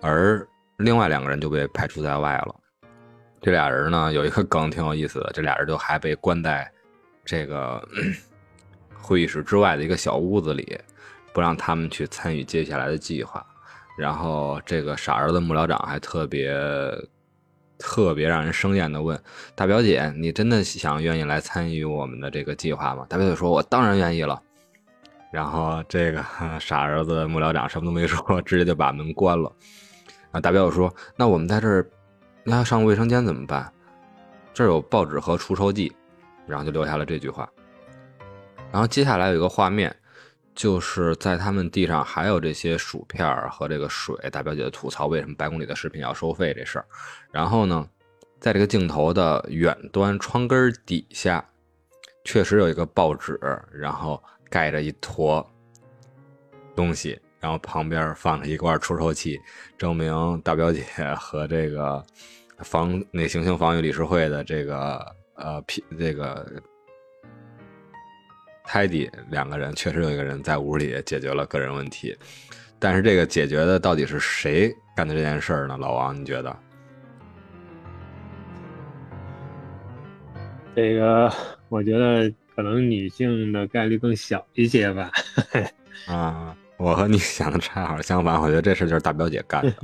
而另外两个人就被排除在外了。这俩人呢，有一个梗挺有意思的，这俩人就还被关在这个。会议室之外的一个小屋子里，不让他们去参与接下来的计划。然后，这个傻儿子幕僚长还特别特别让人生厌的问：“大表姐，你真的想愿意来参与我们的这个计划吗？”大表姐说：“我当然愿意了。”然后这个 傻儿子幕僚长什么都没说，直接就把门关了。啊，大表姐说：“那我们在这儿，那要上卫生间怎么办？这儿有报纸和除臭剂。”然后就留下了这句话。然后接下来有一个画面，就是在他们地上还有这些薯片和这个水。大表姐吐槽为什么白宫里的食品要收费这事儿。然后呢，在这个镜头的远端窗根底下，确实有一个报纸，然后。盖着一坨东西，然后旁边放着一罐除臭剂，证明大表姐 和这个防那行星防御理事会的这个呃这个泰迪两个人确实有一个人在屋里解决了个人问题，但是这个解决的到底是谁干的这件事儿呢？老王，你觉得？这个我觉得。可能女性的概率更小一些吧。啊，我和你想的恰好相反，我觉得这事就是大表姐干的。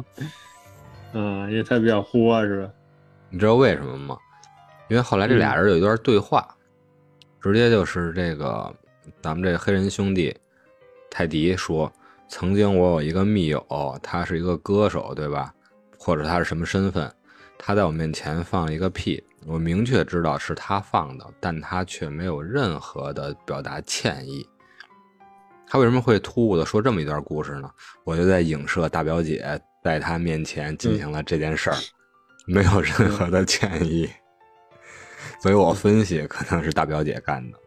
嗯，因为她比较豁，是吧？你知道为什么吗？因为后来这俩人有一段对话，直接就是这个咱们这黑人兄弟泰迪说：“曾经我有一个密友，他是一个歌手，对吧？或者他是什么身份？他在我面前放了一个屁。”我明确知道是他放的，但他却没有任何的表达歉意。他为什么会突兀的说这么一段故事呢？我就在影射大表姐在他面前进行了这件事儿，没有任何的歉意。所以我分析可能是大表姐干的。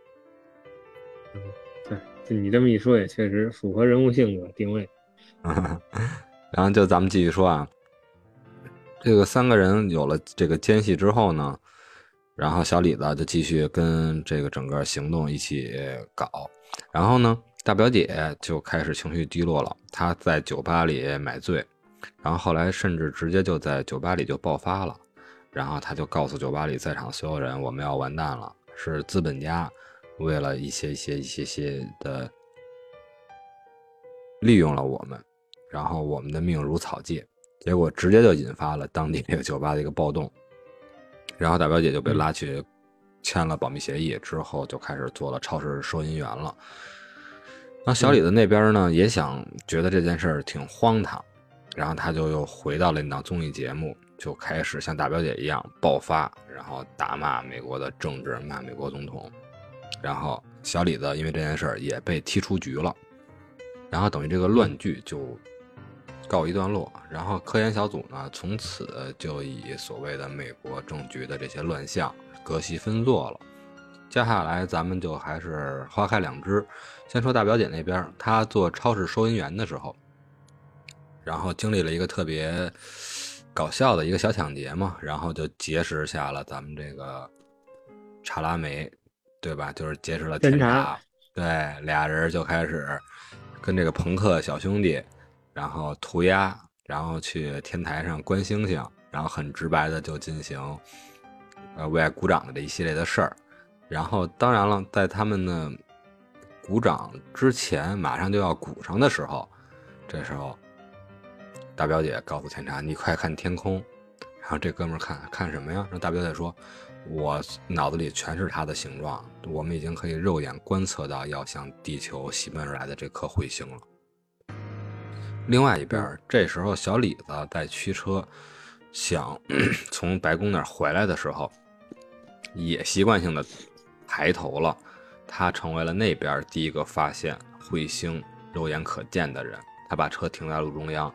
嗯，对，就你这么一说，也确实符合人物性格定位。然后就咱们继续说啊。这个三个人有了这个间隙之后呢，然后小李子就继续跟这个整个行动一起搞。然后呢，大表姐就开始情绪低落了，她在酒吧里买醉，然后后来甚至直接就在酒吧里就爆发了。然后他就告诉酒吧里在场所有人，我们要完蛋了，是资本家为了一些一些一些些的利用了我们，然后我们的命如草芥。结果直接就引发了当地这个酒吧的一个暴动，然后大表姐就被拉去签了保密协议，之后就开始做了超市收银员了。那小李子那边呢，也想觉得这件事儿挺荒唐，然后他就又回到了那档综艺节目，就开始像大表姐一样爆发，然后大骂美国的政治，骂美国总统。然后小李子因为这件事儿也被踢出局了，然后等于这个乱剧就。告一段落，然后科研小组呢，从此就以所谓的美国政局的这些乱象隔席分坐了。接下来咱们就还是花开两枝，先说大表姐那边，她做超市收银员的时候，然后经历了一个特别搞笑的一个小抢劫嘛，然后就结识下了咱们这个查拉梅，对吧？就是结识了天查，对，俩人就开始跟这个朋克小兄弟。然后涂鸦，然后去天台上观星星，然后很直白的就进行，呃，为爱鼓掌的这一系列的事儿。然后当然了，在他们呢鼓掌之前，马上就要鼓上的时候，这时候大表姐告诉天茶：“你快看天空。”然后这哥们儿看看什么呀？然后大表姐说：“我脑子里全是它的形状，我们已经可以肉眼观测到要向地球袭奔而来的这颗彗星了。”另外一边，这时候小李子在驱车想 从白宫那儿回来的时候，也习惯性的抬头了。他成为了那边第一个发现彗星肉眼可见的人。他把车停在路中央。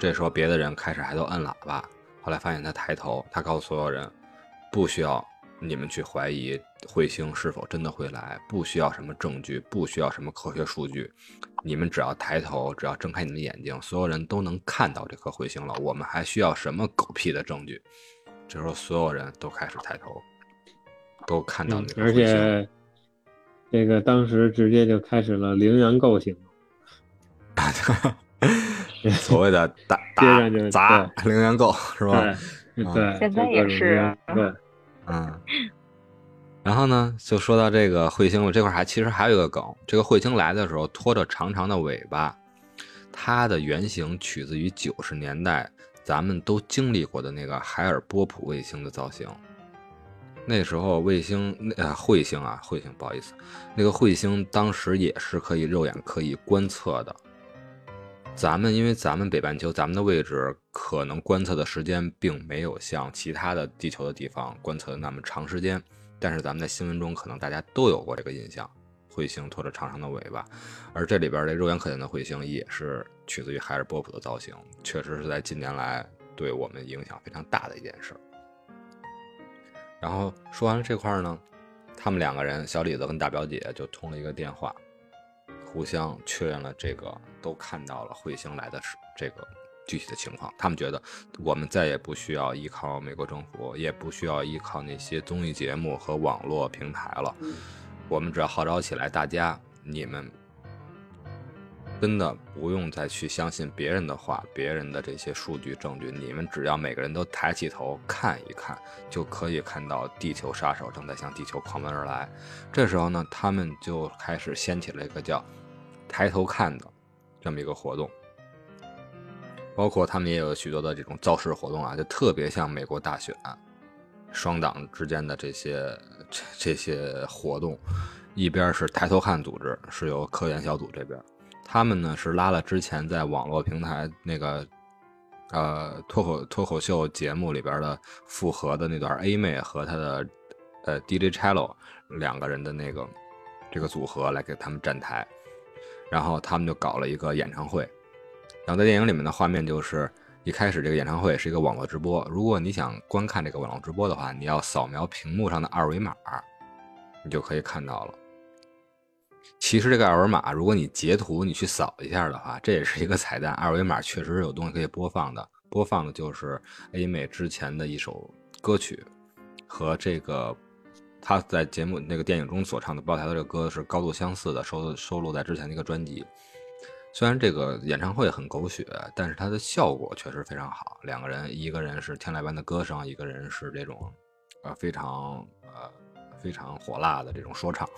这时候，别的人开始还都摁喇叭。后来发现他抬头，他告诉所有人，不需要你们去怀疑彗星是否真的会来，不需要什么证据，不需要什么科学数据。你们只要抬头，只要睁开你们眼睛，所有人都能看到这颗彗星了。我们还需要什么狗屁的证据？这时候，所有人都开始抬头，都看到那个而且，这个当时直接就开始了零元购行 所谓的打 打砸零元购是吧？对，现在也是。对，嗯。然后呢，就说到这个彗星了。这块还其实还有一个梗，这个彗星来的时候拖着长长的尾巴，它的原型取自于九十年代咱们都经历过的那个海尔波普卫星的造型。那时候卫星那呃彗星啊彗星不好意思，那个彗星当时也是可以肉眼可以观测的。咱们因为咱们北半球咱们的位置可能观测的时间并没有像其他的地球的地方观测的那么长时间，但是咱们在新闻中可能大家都有过这个印象，彗星拖着长长的尾巴，而这里边这肉眼可见的彗星也是取自于海尔波普的造型，确实是在近年来对我们影响非常大的一件事。然后说完了这块呢，他们两个人小李子跟大表姐就通了一个电话，互相确认了这个都看到了彗星来的是这个具体的情况。他们觉得我们再也不需要依靠美国政府，也不需要依靠那些综艺节目和网络平台了，我们只要号召起来，大家你们。真的不用再去相信别人的话，别人的这些数据证据，你们只要每个人都抬起头看一看，就可以看到地球杀手正在向地球狂奔而来。这时候呢，他们就开始掀起了一个叫“抬头看”的这么一个活动，包括他们也有许多的这种造势活动啊，就特别像美国大选，双党之间的这些这些活动，一边是抬头看组织，是由科研小组这边。他们呢是拉了之前在网络平台那个，呃脱口脱口秀节目里边的复合的那段 A 妹和她的呃 DJ Chello 两个人的那个这个组合来给他们站台，然后他们就搞了一个演唱会。然后在电影里面的画面就是一开始这个演唱会是一个网络直播，如果你想观看这个网络直播的话，你要扫描屏幕上的二维码，你就可以看到了。其实这个二维码，如果你截图，你去扫一下的话，这也是一个彩蛋。二维码确实是有东西可以播放的，播放的就是 A 妹之前的一首歌曲，和这个他在节目那个电影中所唱的爆台的这个歌是高度相似的，收收录在之前的一个专辑。虽然这个演唱会很狗血，但是它的效果确实非常好。两个人，一个人是天籁般的歌声，一个人是这种呃非常呃非常火辣的这种说唱。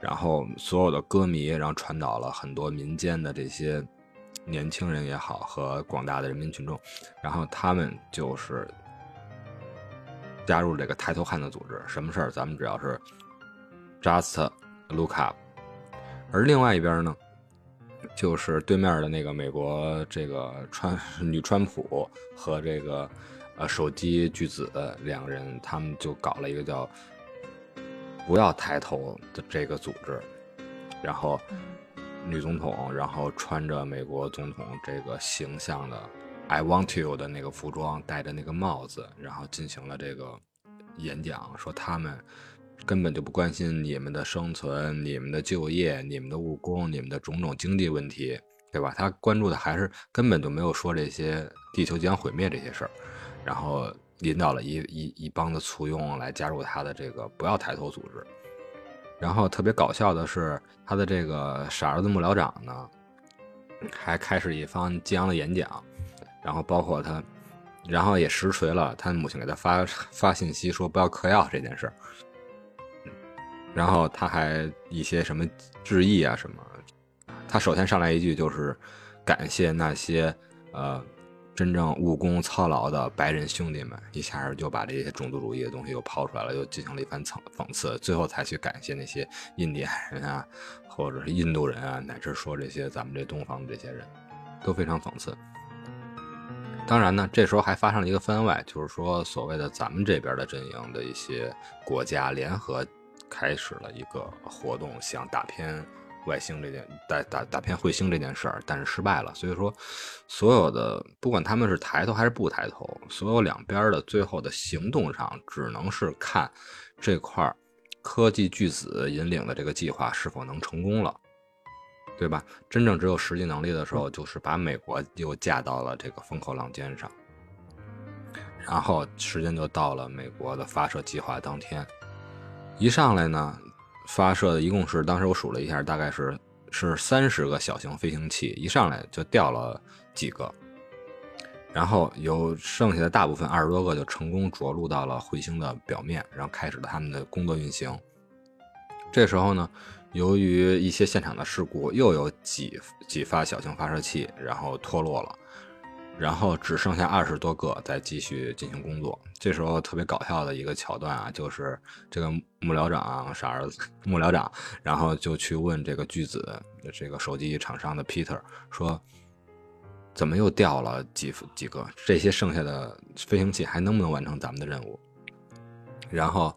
然后所有的歌迷，然后传导了很多民间的这些年轻人也好，和广大的人民群众，然后他们就是加入这个抬头看的组织。什么事儿，咱们只要是 just look up。而另外一边呢，就是对面的那个美国这个川女川普和这个呃手机巨子两个人，他们就搞了一个叫。不要抬头的这个组织，然后女总统，然后穿着美国总统这个形象的 "I want you" 的那个服装，戴着那个帽子，然后进行了这个演讲，说他们根本就不关心你们的生存、你们的就业、你们的务工、你们的种种经济问题，对吧？他关注的还是根本就没有说这些地球将毁灭这些事儿，然后。引导了一一一帮的簇拥来加入他的这个不要抬头组织，然后特别搞笑的是，他的这个傻儿子幕僚长呢，还开始一番激昂的演讲，然后包括他，然后也实锤了他母亲给他发发信息说不要嗑药这件事儿，然后他还一些什么致意啊什么，他首先上来一句就是感谢那些呃。真正务工操劳的白人兄弟们，一下就把这些种族主义的东西又抛出来了，又进行了一番讽讽刺，最后才去感谢那些印第安人啊，或者是印度人啊，乃至说这些咱们这东方的这些人，都非常讽刺。当然呢，这时候还发生了一个番外，就是说所谓的咱们这边的阵营的一些国家联合开始了一个活动，想打偏。外星这件打打打偏彗星这件事儿，但是失败了。所以说，所有的不管他们是抬头还是不抬头，所有两边的最后的行动上，只能是看这块科技巨子引领的这个计划是否能成功了，对吧？真正只有实际能力的时候，就是把美国又架到了这个风口浪尖上。然后时间就到了美国的发射计划当天，一上来呢。发射的一共是，当时我数了一下，大概是是三十个小型飞行器，一上来就掉了几个，然后有剩下的大部分二十多个就成功着陆到了彗星的表面，然后开始了他们的工作运行。这时候呢，由于一些现场的事故，又有几几发小型发射器然后脱落了，然后只剩下二十多个在继续进行工作。这时候特别搞笑的一个桥段啊，就是这个幕僚长傻儿子幕僚长，然后就去问这个巨子这个手机厂商的 Peter 说，怎么又掉了几几个？这些剩下的飞行器还能不能完成咱们的任务？然后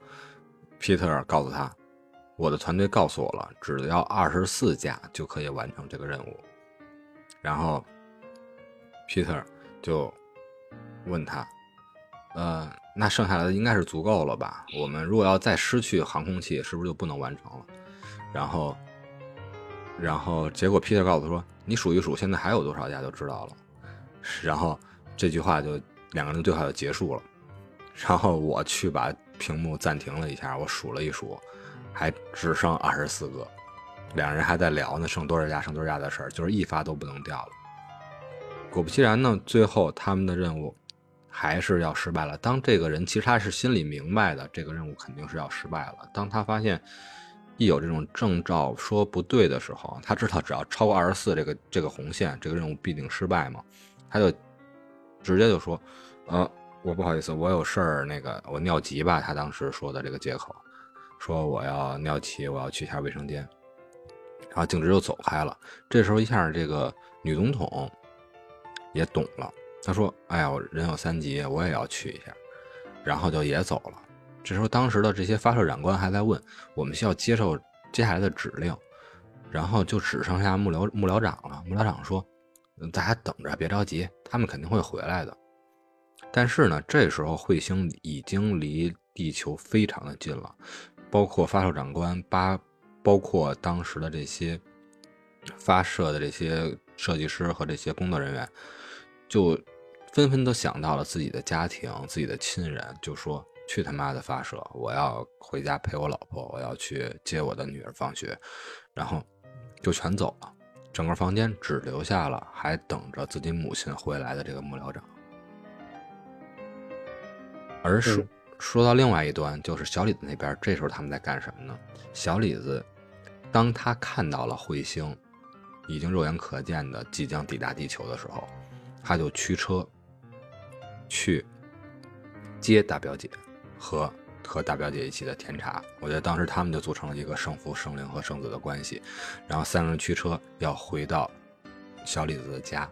Peter 告诉他，我的团队告诉我了，只要二十四架就可以完成这个任务。然后 Peter 就问他，呃，那剩下来的应该是足够了吧？我们如果要再失去航空器，是不是就不能完成了？然后，然后结果 Peter 告诉说，你数一数，现在还有多少架就知道了。然后这句话就两个人对话就结束了。然后我去把屏幕暂停了一下，我数了一数，还只剩二十四个。两人还在聊呢，剩多少架，剩多少架的事儿，就是一发都不能掉了。果不其然呢，最后他们的任务还是要失败了。当这个人其实他是心里明白的，这个任务肯定是要失败了。当他发现一有这种征兆说不对的时候，他知道只要超过二十四这个这个红线，这个任务必定失败嘛，他就直接就说：“呃，我不好意思，我有事儿，那个我尿急吧。”他当时说的这个借口，说我要尿急，我要去一下卫生间。然后径直就走开了。这时候一下，这个女总统也懂了。她说：“哎呀，我人有三急，我也要去一下。”然后就也走了。这时候，当时的这些发射长官还在问：“我们需要接受接下来的指令。”然后就只剩下幕僚幕僚长了。幕僚长说：“大家等着，别着急，他们肯定会回来的。”但是呢，这时候彗星已经离地球非常的近了，包括发射长官巴。包括当时的这些发射的这些设计师和这些工作人员，就纷纷都想到了自己的家庭、自己的亲人，就说：“去他妈的发射！我要回家陪我老婆，我要去接我的女儿放学。”然后就全走了，整个房间只留下了还等着自己母亲回来的这个幕僚长。而说说到另外一端，就是小李子那边，这时候他们在干什么呢？小李子。当他看到了彗星已经肉眼可见的即将抵达地球的时候，他就驱车去接大表姐和和大表姐一起的甜茶。我觉得当时他们就组成了一个圣父、圣灵和圣子的关系。然后三个人驱车要回到小李子的家。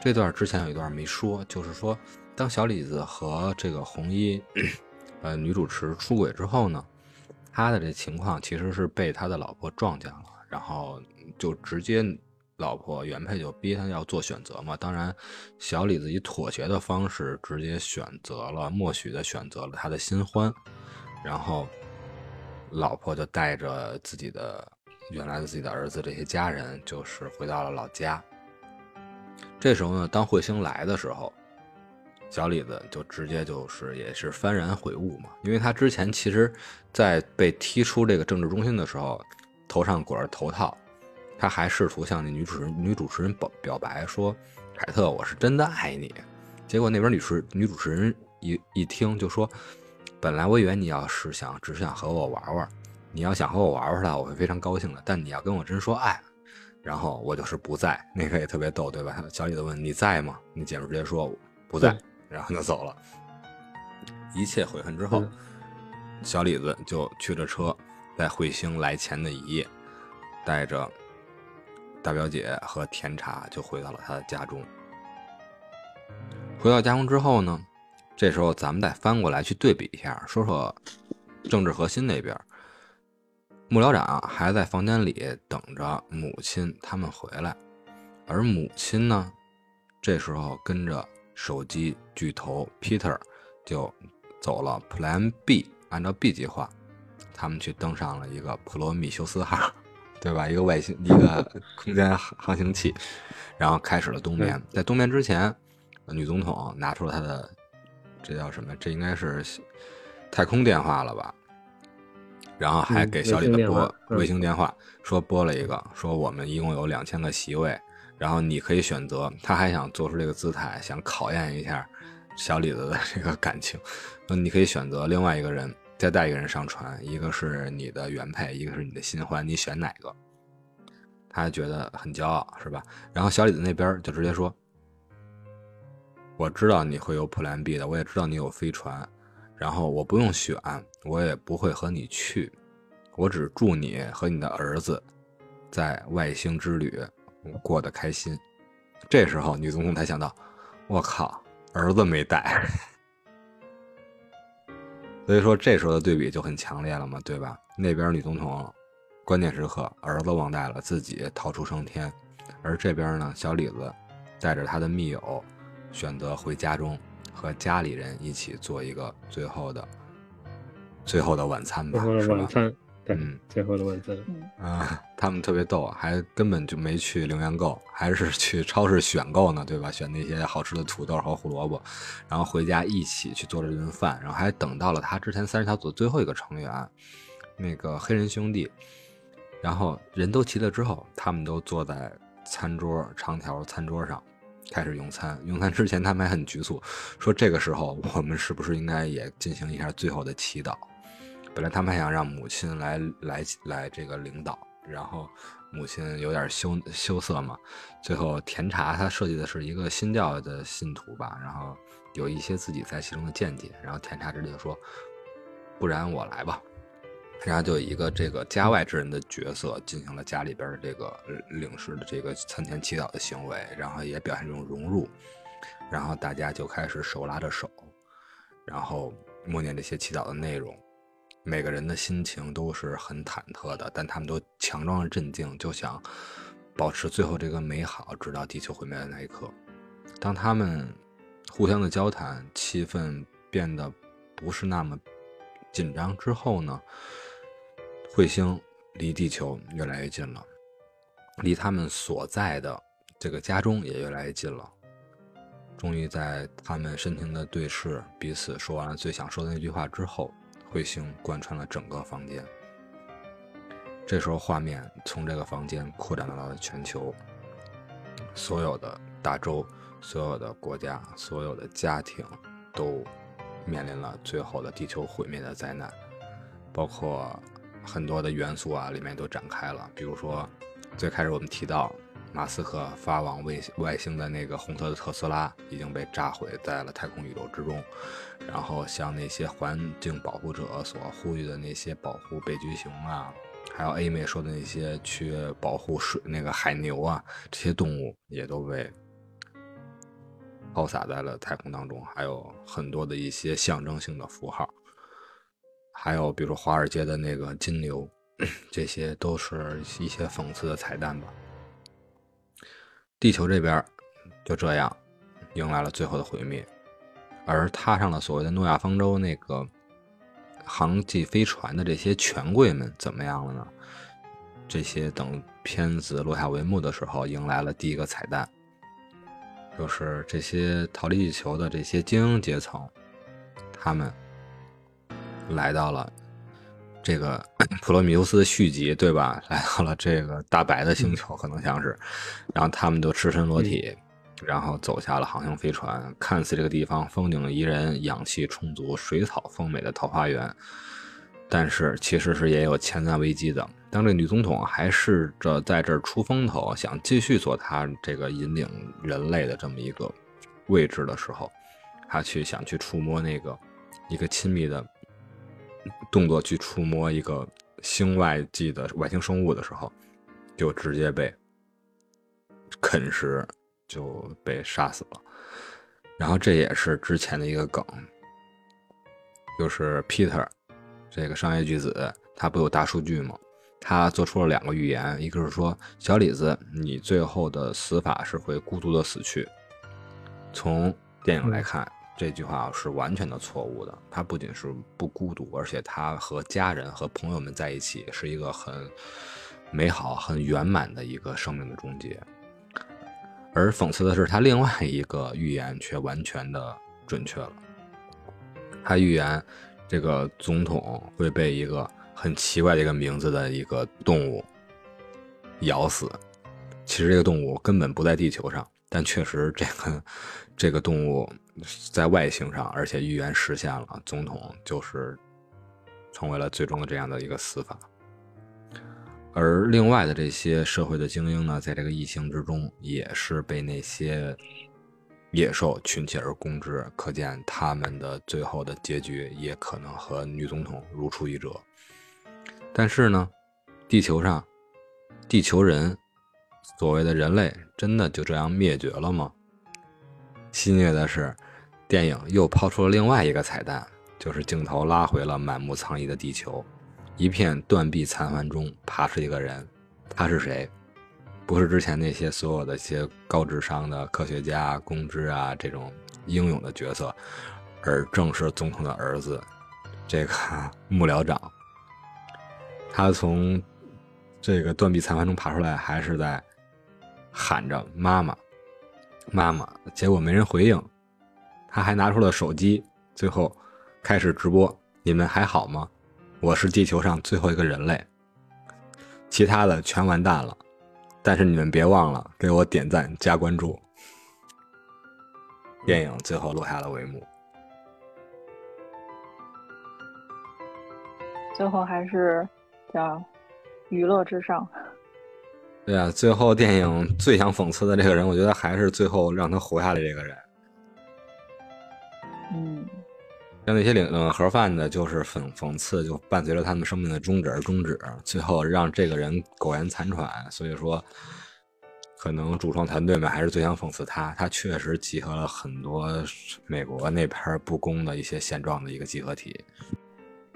这段之前有一段没说，就是说当小李子和这个红衣呃女主持出轨之后呢。他的这情况其实是被他的老婆撞见了，然后就直接老婆原配就逼他要做选择嘛。当然，小李子以妥协的方式直接选择了默许的选择了他的新欢，然后老婆就带着自己的原来的自己的儿子这些家人，就是回到了老家。这时候呢，当彗星来的时候。小李子就直接就是也是幡然悔悟嘛，因为他之前其实，在被踢出这个政治中心的时候，头上裹着头套，他还试图向那女主人女主持人表表白说：“凯特，我是真的爱你。”结果那边女持女主持人一一听就说：“本来我以为你要是想只是想和我玩玩，你要想和我玩玩的话，我会非常高兴的。但你要跟我真说爱，然后我就是不在。”那个也特别逗，对吧？小李子问：“你在吗？”那姐夫直接说：“不在。”然后就走了，一切悔恨之后，小李子就驱着车，在彗星来前的一夜，带着大表姐和甜茶就回到了他的家中。回到家中之后呢，这时候咱们再翻过来去对比一下，说说政治核心那边，幕僚长还在房间里等着母亲他们回来，而母亲呢，这时候跟着。手机巨头 Peter 就走了 Plan B，按照 B 计划，他们去登上了一个普罗米修斯号，对吧？一个外星一个 空间航行器，然后开始了冬眠。在冬眠之前，女总统拿出了她的这叫什么？这应该是太空电话了吧？然后还给小李子拨卫星电话，说拨了一个，说我们一共有两千个席位。然后你可以选择，他还想做出这个姿态，想考验一下小李子的这个感情。那你可以选择另外一个人，再带一个人上船，一个是你的原配，一个是你的新欢，你选哪个？他觉得很骄傲，是吧？然后小李子那边就直接说：“我知道你会有 Plan B 的，我也知道你有飞船，然后我不用选，我也不会和你去，我只祝你和你的儿子在外星之旅过得开心。这时候女总统才想到，我靠，儿子没带。所以说这时候的对比就很强烈了嘛，对吧？那边女总统关键时刻儿子忘带了，自己逃出升天，而这边呢，小李子带着他的密友选择回家中和家里人一起做一个最后的最后的晚餐吧，是吧晚？餐，对，嗯最后的晚餐，啊，他们特别逗，还根本就没去零元购，还是去超市选购呢，对吧？选那些好吃的土豆和胡萝卜，然后回家一起去做了这顿饭，然后还等到了他之前三十小组最后一个成员，那个黑人兄弟，然后人都齐了之后，他们都坐在餐桌长条餐桌上。开始用餐，用餐之前他们还很局促，说这个时候我们是不是应该也进行一下最后的祈祷？本来他们还想让母亲来来来这个领导，然后母亲有点羞羞涩嘛。最后甜茶他设计的是一个新教的信徒吧，然后有一些自己在其中的见解，然后甜茶直接说：“不然我来吧。”然后就一个这个家外之人的角色进行了家里边的这个领事的这个餐前祈祷的行为，然后也表现这种融入，然后大家就开始手拉着手，然后默念这些祈祷的内容。每个人的心情都是很忐忑的，但他们都强装着镇静，就想保持最后这个美好，直到地球毁灭的那一刻。当他们互相的交谈，气氛变得不是那么紧张之后呢，彗星离地球越来越近了，离他们所在的这个家中也越来越近了。终于在他们深情的对视，彼此说完了最想说的那句话之后，彗星贯穿了整个房间。这时候，画面从这个房间扩展到了全球，所有的大洲、所有的国家、所有的家庭都面临了最后的地球毁灭的灾难，包括很多的元素啊，里面都展开了。比如说，最开始我们提到马斯克发往卫星外星的那个红色的特斯拉已经被炸毁在了太空宇宙之中，然后像那些环境保护者所呼吁的那些保护北极熊啊，还有 A 妹说的那些去保护水那个海牛啊，这些动物也都被抛洒在了太空当中，还有很多的一些象征性的符号，还有比如华尔街的那个金牛，这些都是一些讽刺的彩蛋吧。地球这边就这样迎来了最后的毁灭，而踏上了所谓的诺亚方舟那个航迹飞船的这些权贵们怎么样了呢？这些等片子落下帷幕的时候，迎来了第一个彩蛋，就是这些逃离地球的这些精英阶层，他们来到了这个 普罗米修斯的续集，对吧？来到了这个大白的星球，可能像是，然后他们就赤身裸体，然后走下了航行飞船。看似这个地方风景宜人、氧气充足、水草丰美的桃花源，但是其实是也有潜在危机的。当这女总统还试着在这儿出风头，想继续做她这个引领人类的这么一个位置的时候，她去想去触摸那个一个亲密的动作，去触摸一个星外际的外星生物的时候，就直接被啃食，就被杀死了。然后这也是之前的一个梗，就是 Peter 这个商业巨子，他不有大数据吗？他做出了两个预言，一个是说小李子，你最后的死法是会孤独的死去。从电影来看，这句话是完全的错误的。他不仅是不孤独，而且他和家人和朋友们在一起，是一个很美好、很圆满的一个生命的终结。而讽刺的是，他另外一个预言却完全的准确了。他预言这个总统会被一个很奇怪的一个名字的一个动物咬死。其实这个动物根本不在地球上，但确实这个这个动物在外形上，而且预言实现了，总统就是成为了最终的这样的一个死法。而另外的这些社会的精英呢，在这个疫情之中，也是被那些野兽群起而攻之，可见他们的最后的结局也可能和女总统如出一辙。但是呢，地球上，地球人，所谓的人类，真的就这样灭绝了吗？戏谑的是，电影又抛出了另外一个彩蛋，就是镜头拉回了满目苍夷的地球，一片断壁残垣中爬出一个人，他是谁？不是之前那些所有的一些高智商的科学家、公知啊这种英勇的角色，而正是总统的儿子，这个 幕僚长。他从这个断壁残垣中爬出来，还是在喊着“妈妈，妈妈”，结果没人回应。他还拿出了手机，最后开始直播：“你们还好吗？我是地球上最后一个人类，其他的全完蛋了。”但是你们别忘了给我点赞加关注。电影最后落下了帷幕，最后还是叫娱乐至上。对啊，最后电影最想讽刺的这个人，我觉得还是最后让他活下来这个人。嗯。像那些领嗯盒饭的，就是讽讽刺，就伴随着他们生命的终止而终止，最后让这个人苟延残喘。所以说，可能主创团队们还是最想讽刺他。他确实集合了很多美国那边不公的一些现状的一个集合体。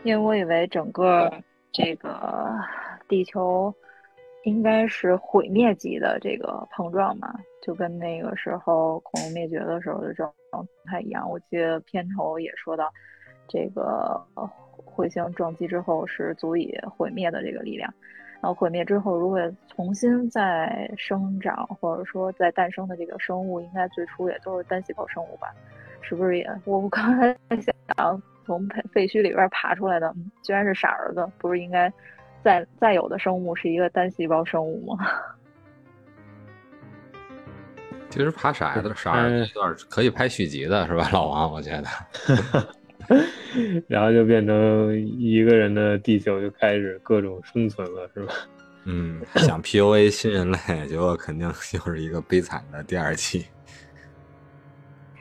因为我以为整个这个地球应该是毁灭级的这个碰撞嘛，就跟那个时候恐龙灭绝的时候的状态一样。我记得片头也说到。这个彗星撞击之后是足以毁灭的这个力量，然后毁灭之后如果重新再生长或者说再诞生的这个生物，应该最初也都是单细胞生物吧？是不是也？我 刚才在想，从废废墟里边爬出来的居然是傻儿子，不是应该再再有的生物是一个单细胞生物吗？其实爬傻儿子傻儿子段可以拍续集的是吧，老王？我觉得。然后就变成一个人的地球，就开始各种生存了，是吧？嗯，想 PUA 新人类，结果肯定又是一个悲惨的第二期。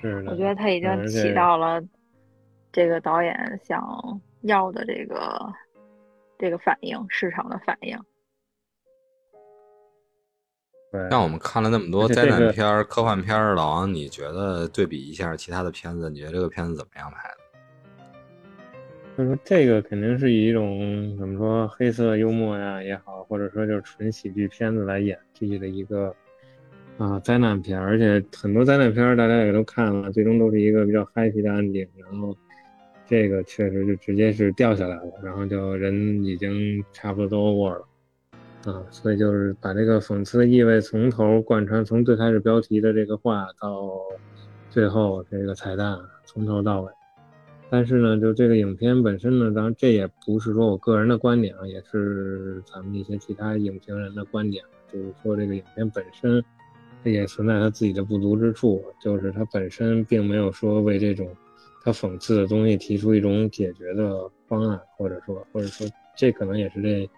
是的，我觉得他已经起到了这个导演想要的这个这个反应，市场的反应。像我们看了那么多灾难片、科幻片，老王，你觉得对比一下其他的片子，你觉得这个片子怎么样拍的？就是说，这个肯定是以一种怎么说黑色幽默呀也好，或者说就是纯喜剧片子来演自己的一个啊灾难片，而且很多灾难片大家也都看了，最终都是一个比较 happy 的 ending。然后这个确实就直接是掉下来了，然后就人已经差不多都 over 了啊，所以就是把这个讽刺的意味从头贯穿，从最开始标题的这个话到最后这个彩蛋，从头到尾。但是呢，就这个影片本身呢，当然这也不是说我个人的观点啊，也是咱们一些其他影评人的观点，就是说这个影片本身，它也存在它自己的不足之处，就是它本身并没有说为这种它讽刺的东西提出一种解决的方案，或者说，或者说这可能也是这，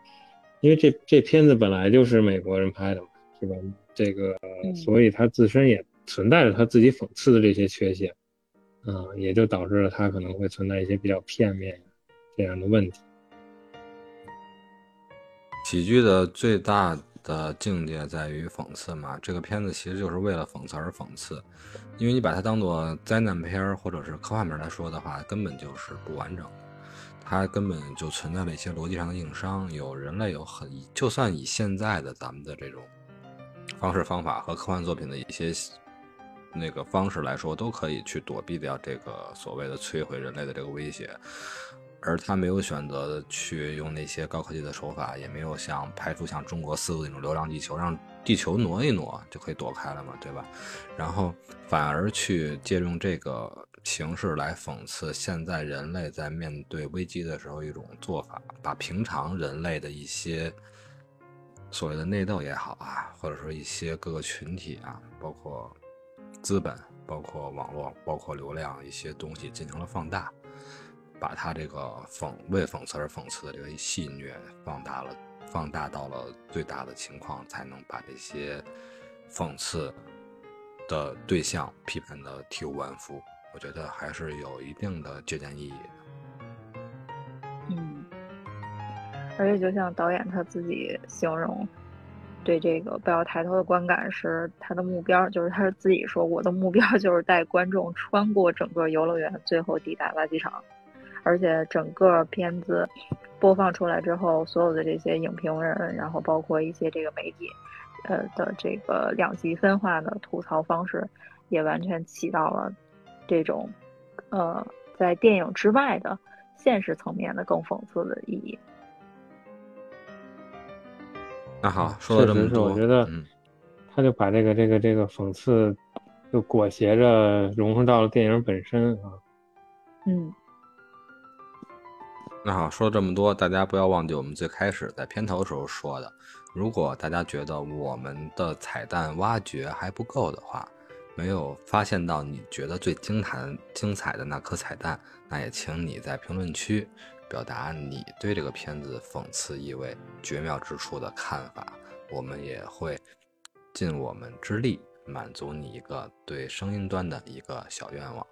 因为这这片子本来就是美国人拍的嘛，是吧？这个，所以它自身也存在着他自己讽刺的这些缺陷。嗯，也就导致了他可能会存在一些比较片面这样的问题。喜剧的最大的境界在于讽刺嘛，这个片子其实就是为了讽刺而讽刺，因为你把它当做灾难片或者是科幻片来说的话，根本就是不完整的，它根本就存在了一些逻辑上的硬伤。有人类有很，就算以现在的咱们的这种方式方法和科幻作品的一些。那个方式来说，都可以去躲避掉这个所谓的摧毁人类的这个威胁，而他没有选择去用那些高科技的手法，也没有像拍出像中国四路那种流浪地球，让地球挪一挪就可以躲开了嘛，对吧？然后反而去借用这个形式来讽刺现在人类在面对危机的时候一种做法，把平常人类的一些所谓的内斗也好啊，或者说一些各个群体啊，包括。资本包括网络，包括流量一些东西进行了放大，把他这个讽为讽刺而讽刺的这个戏谑放大了，放大到了最大的情况，才能把这些讽刺的对象批判的体无完肤，我觉得还是有一定的借鉴意义。嗯，而且就像导演他自己形容。对这个不要抬头的观感是他的目标，就是他自己说我的目标就是带观众穿过整个游乐园，最后抵达垃圾场。而且整个片子播放出来之后，所有的这些影评人，然后包括一些这个媒体，呃的这个两极分化的吐槽方式，也完全起到了这种呃在电影之外的现实层面的更讽刺的意义。那好，说了这么多，我觉得，他就把这个这个这个讽刺，就裹挟着融入到了电影本身啊。嗯。那好，说了这么多，大家不要忘记我们最开始在片头时候说的，如果大家觉得我们的彩蛋挖掘还不够的话，没有发现到你觉得最精彩精彩的那颗彩蛋，那也请你在评论区。表达你对这个片子讽刺意味绝妙之处的看法，我们也会尽我们之力满足你一个对声音端的一个小愿望。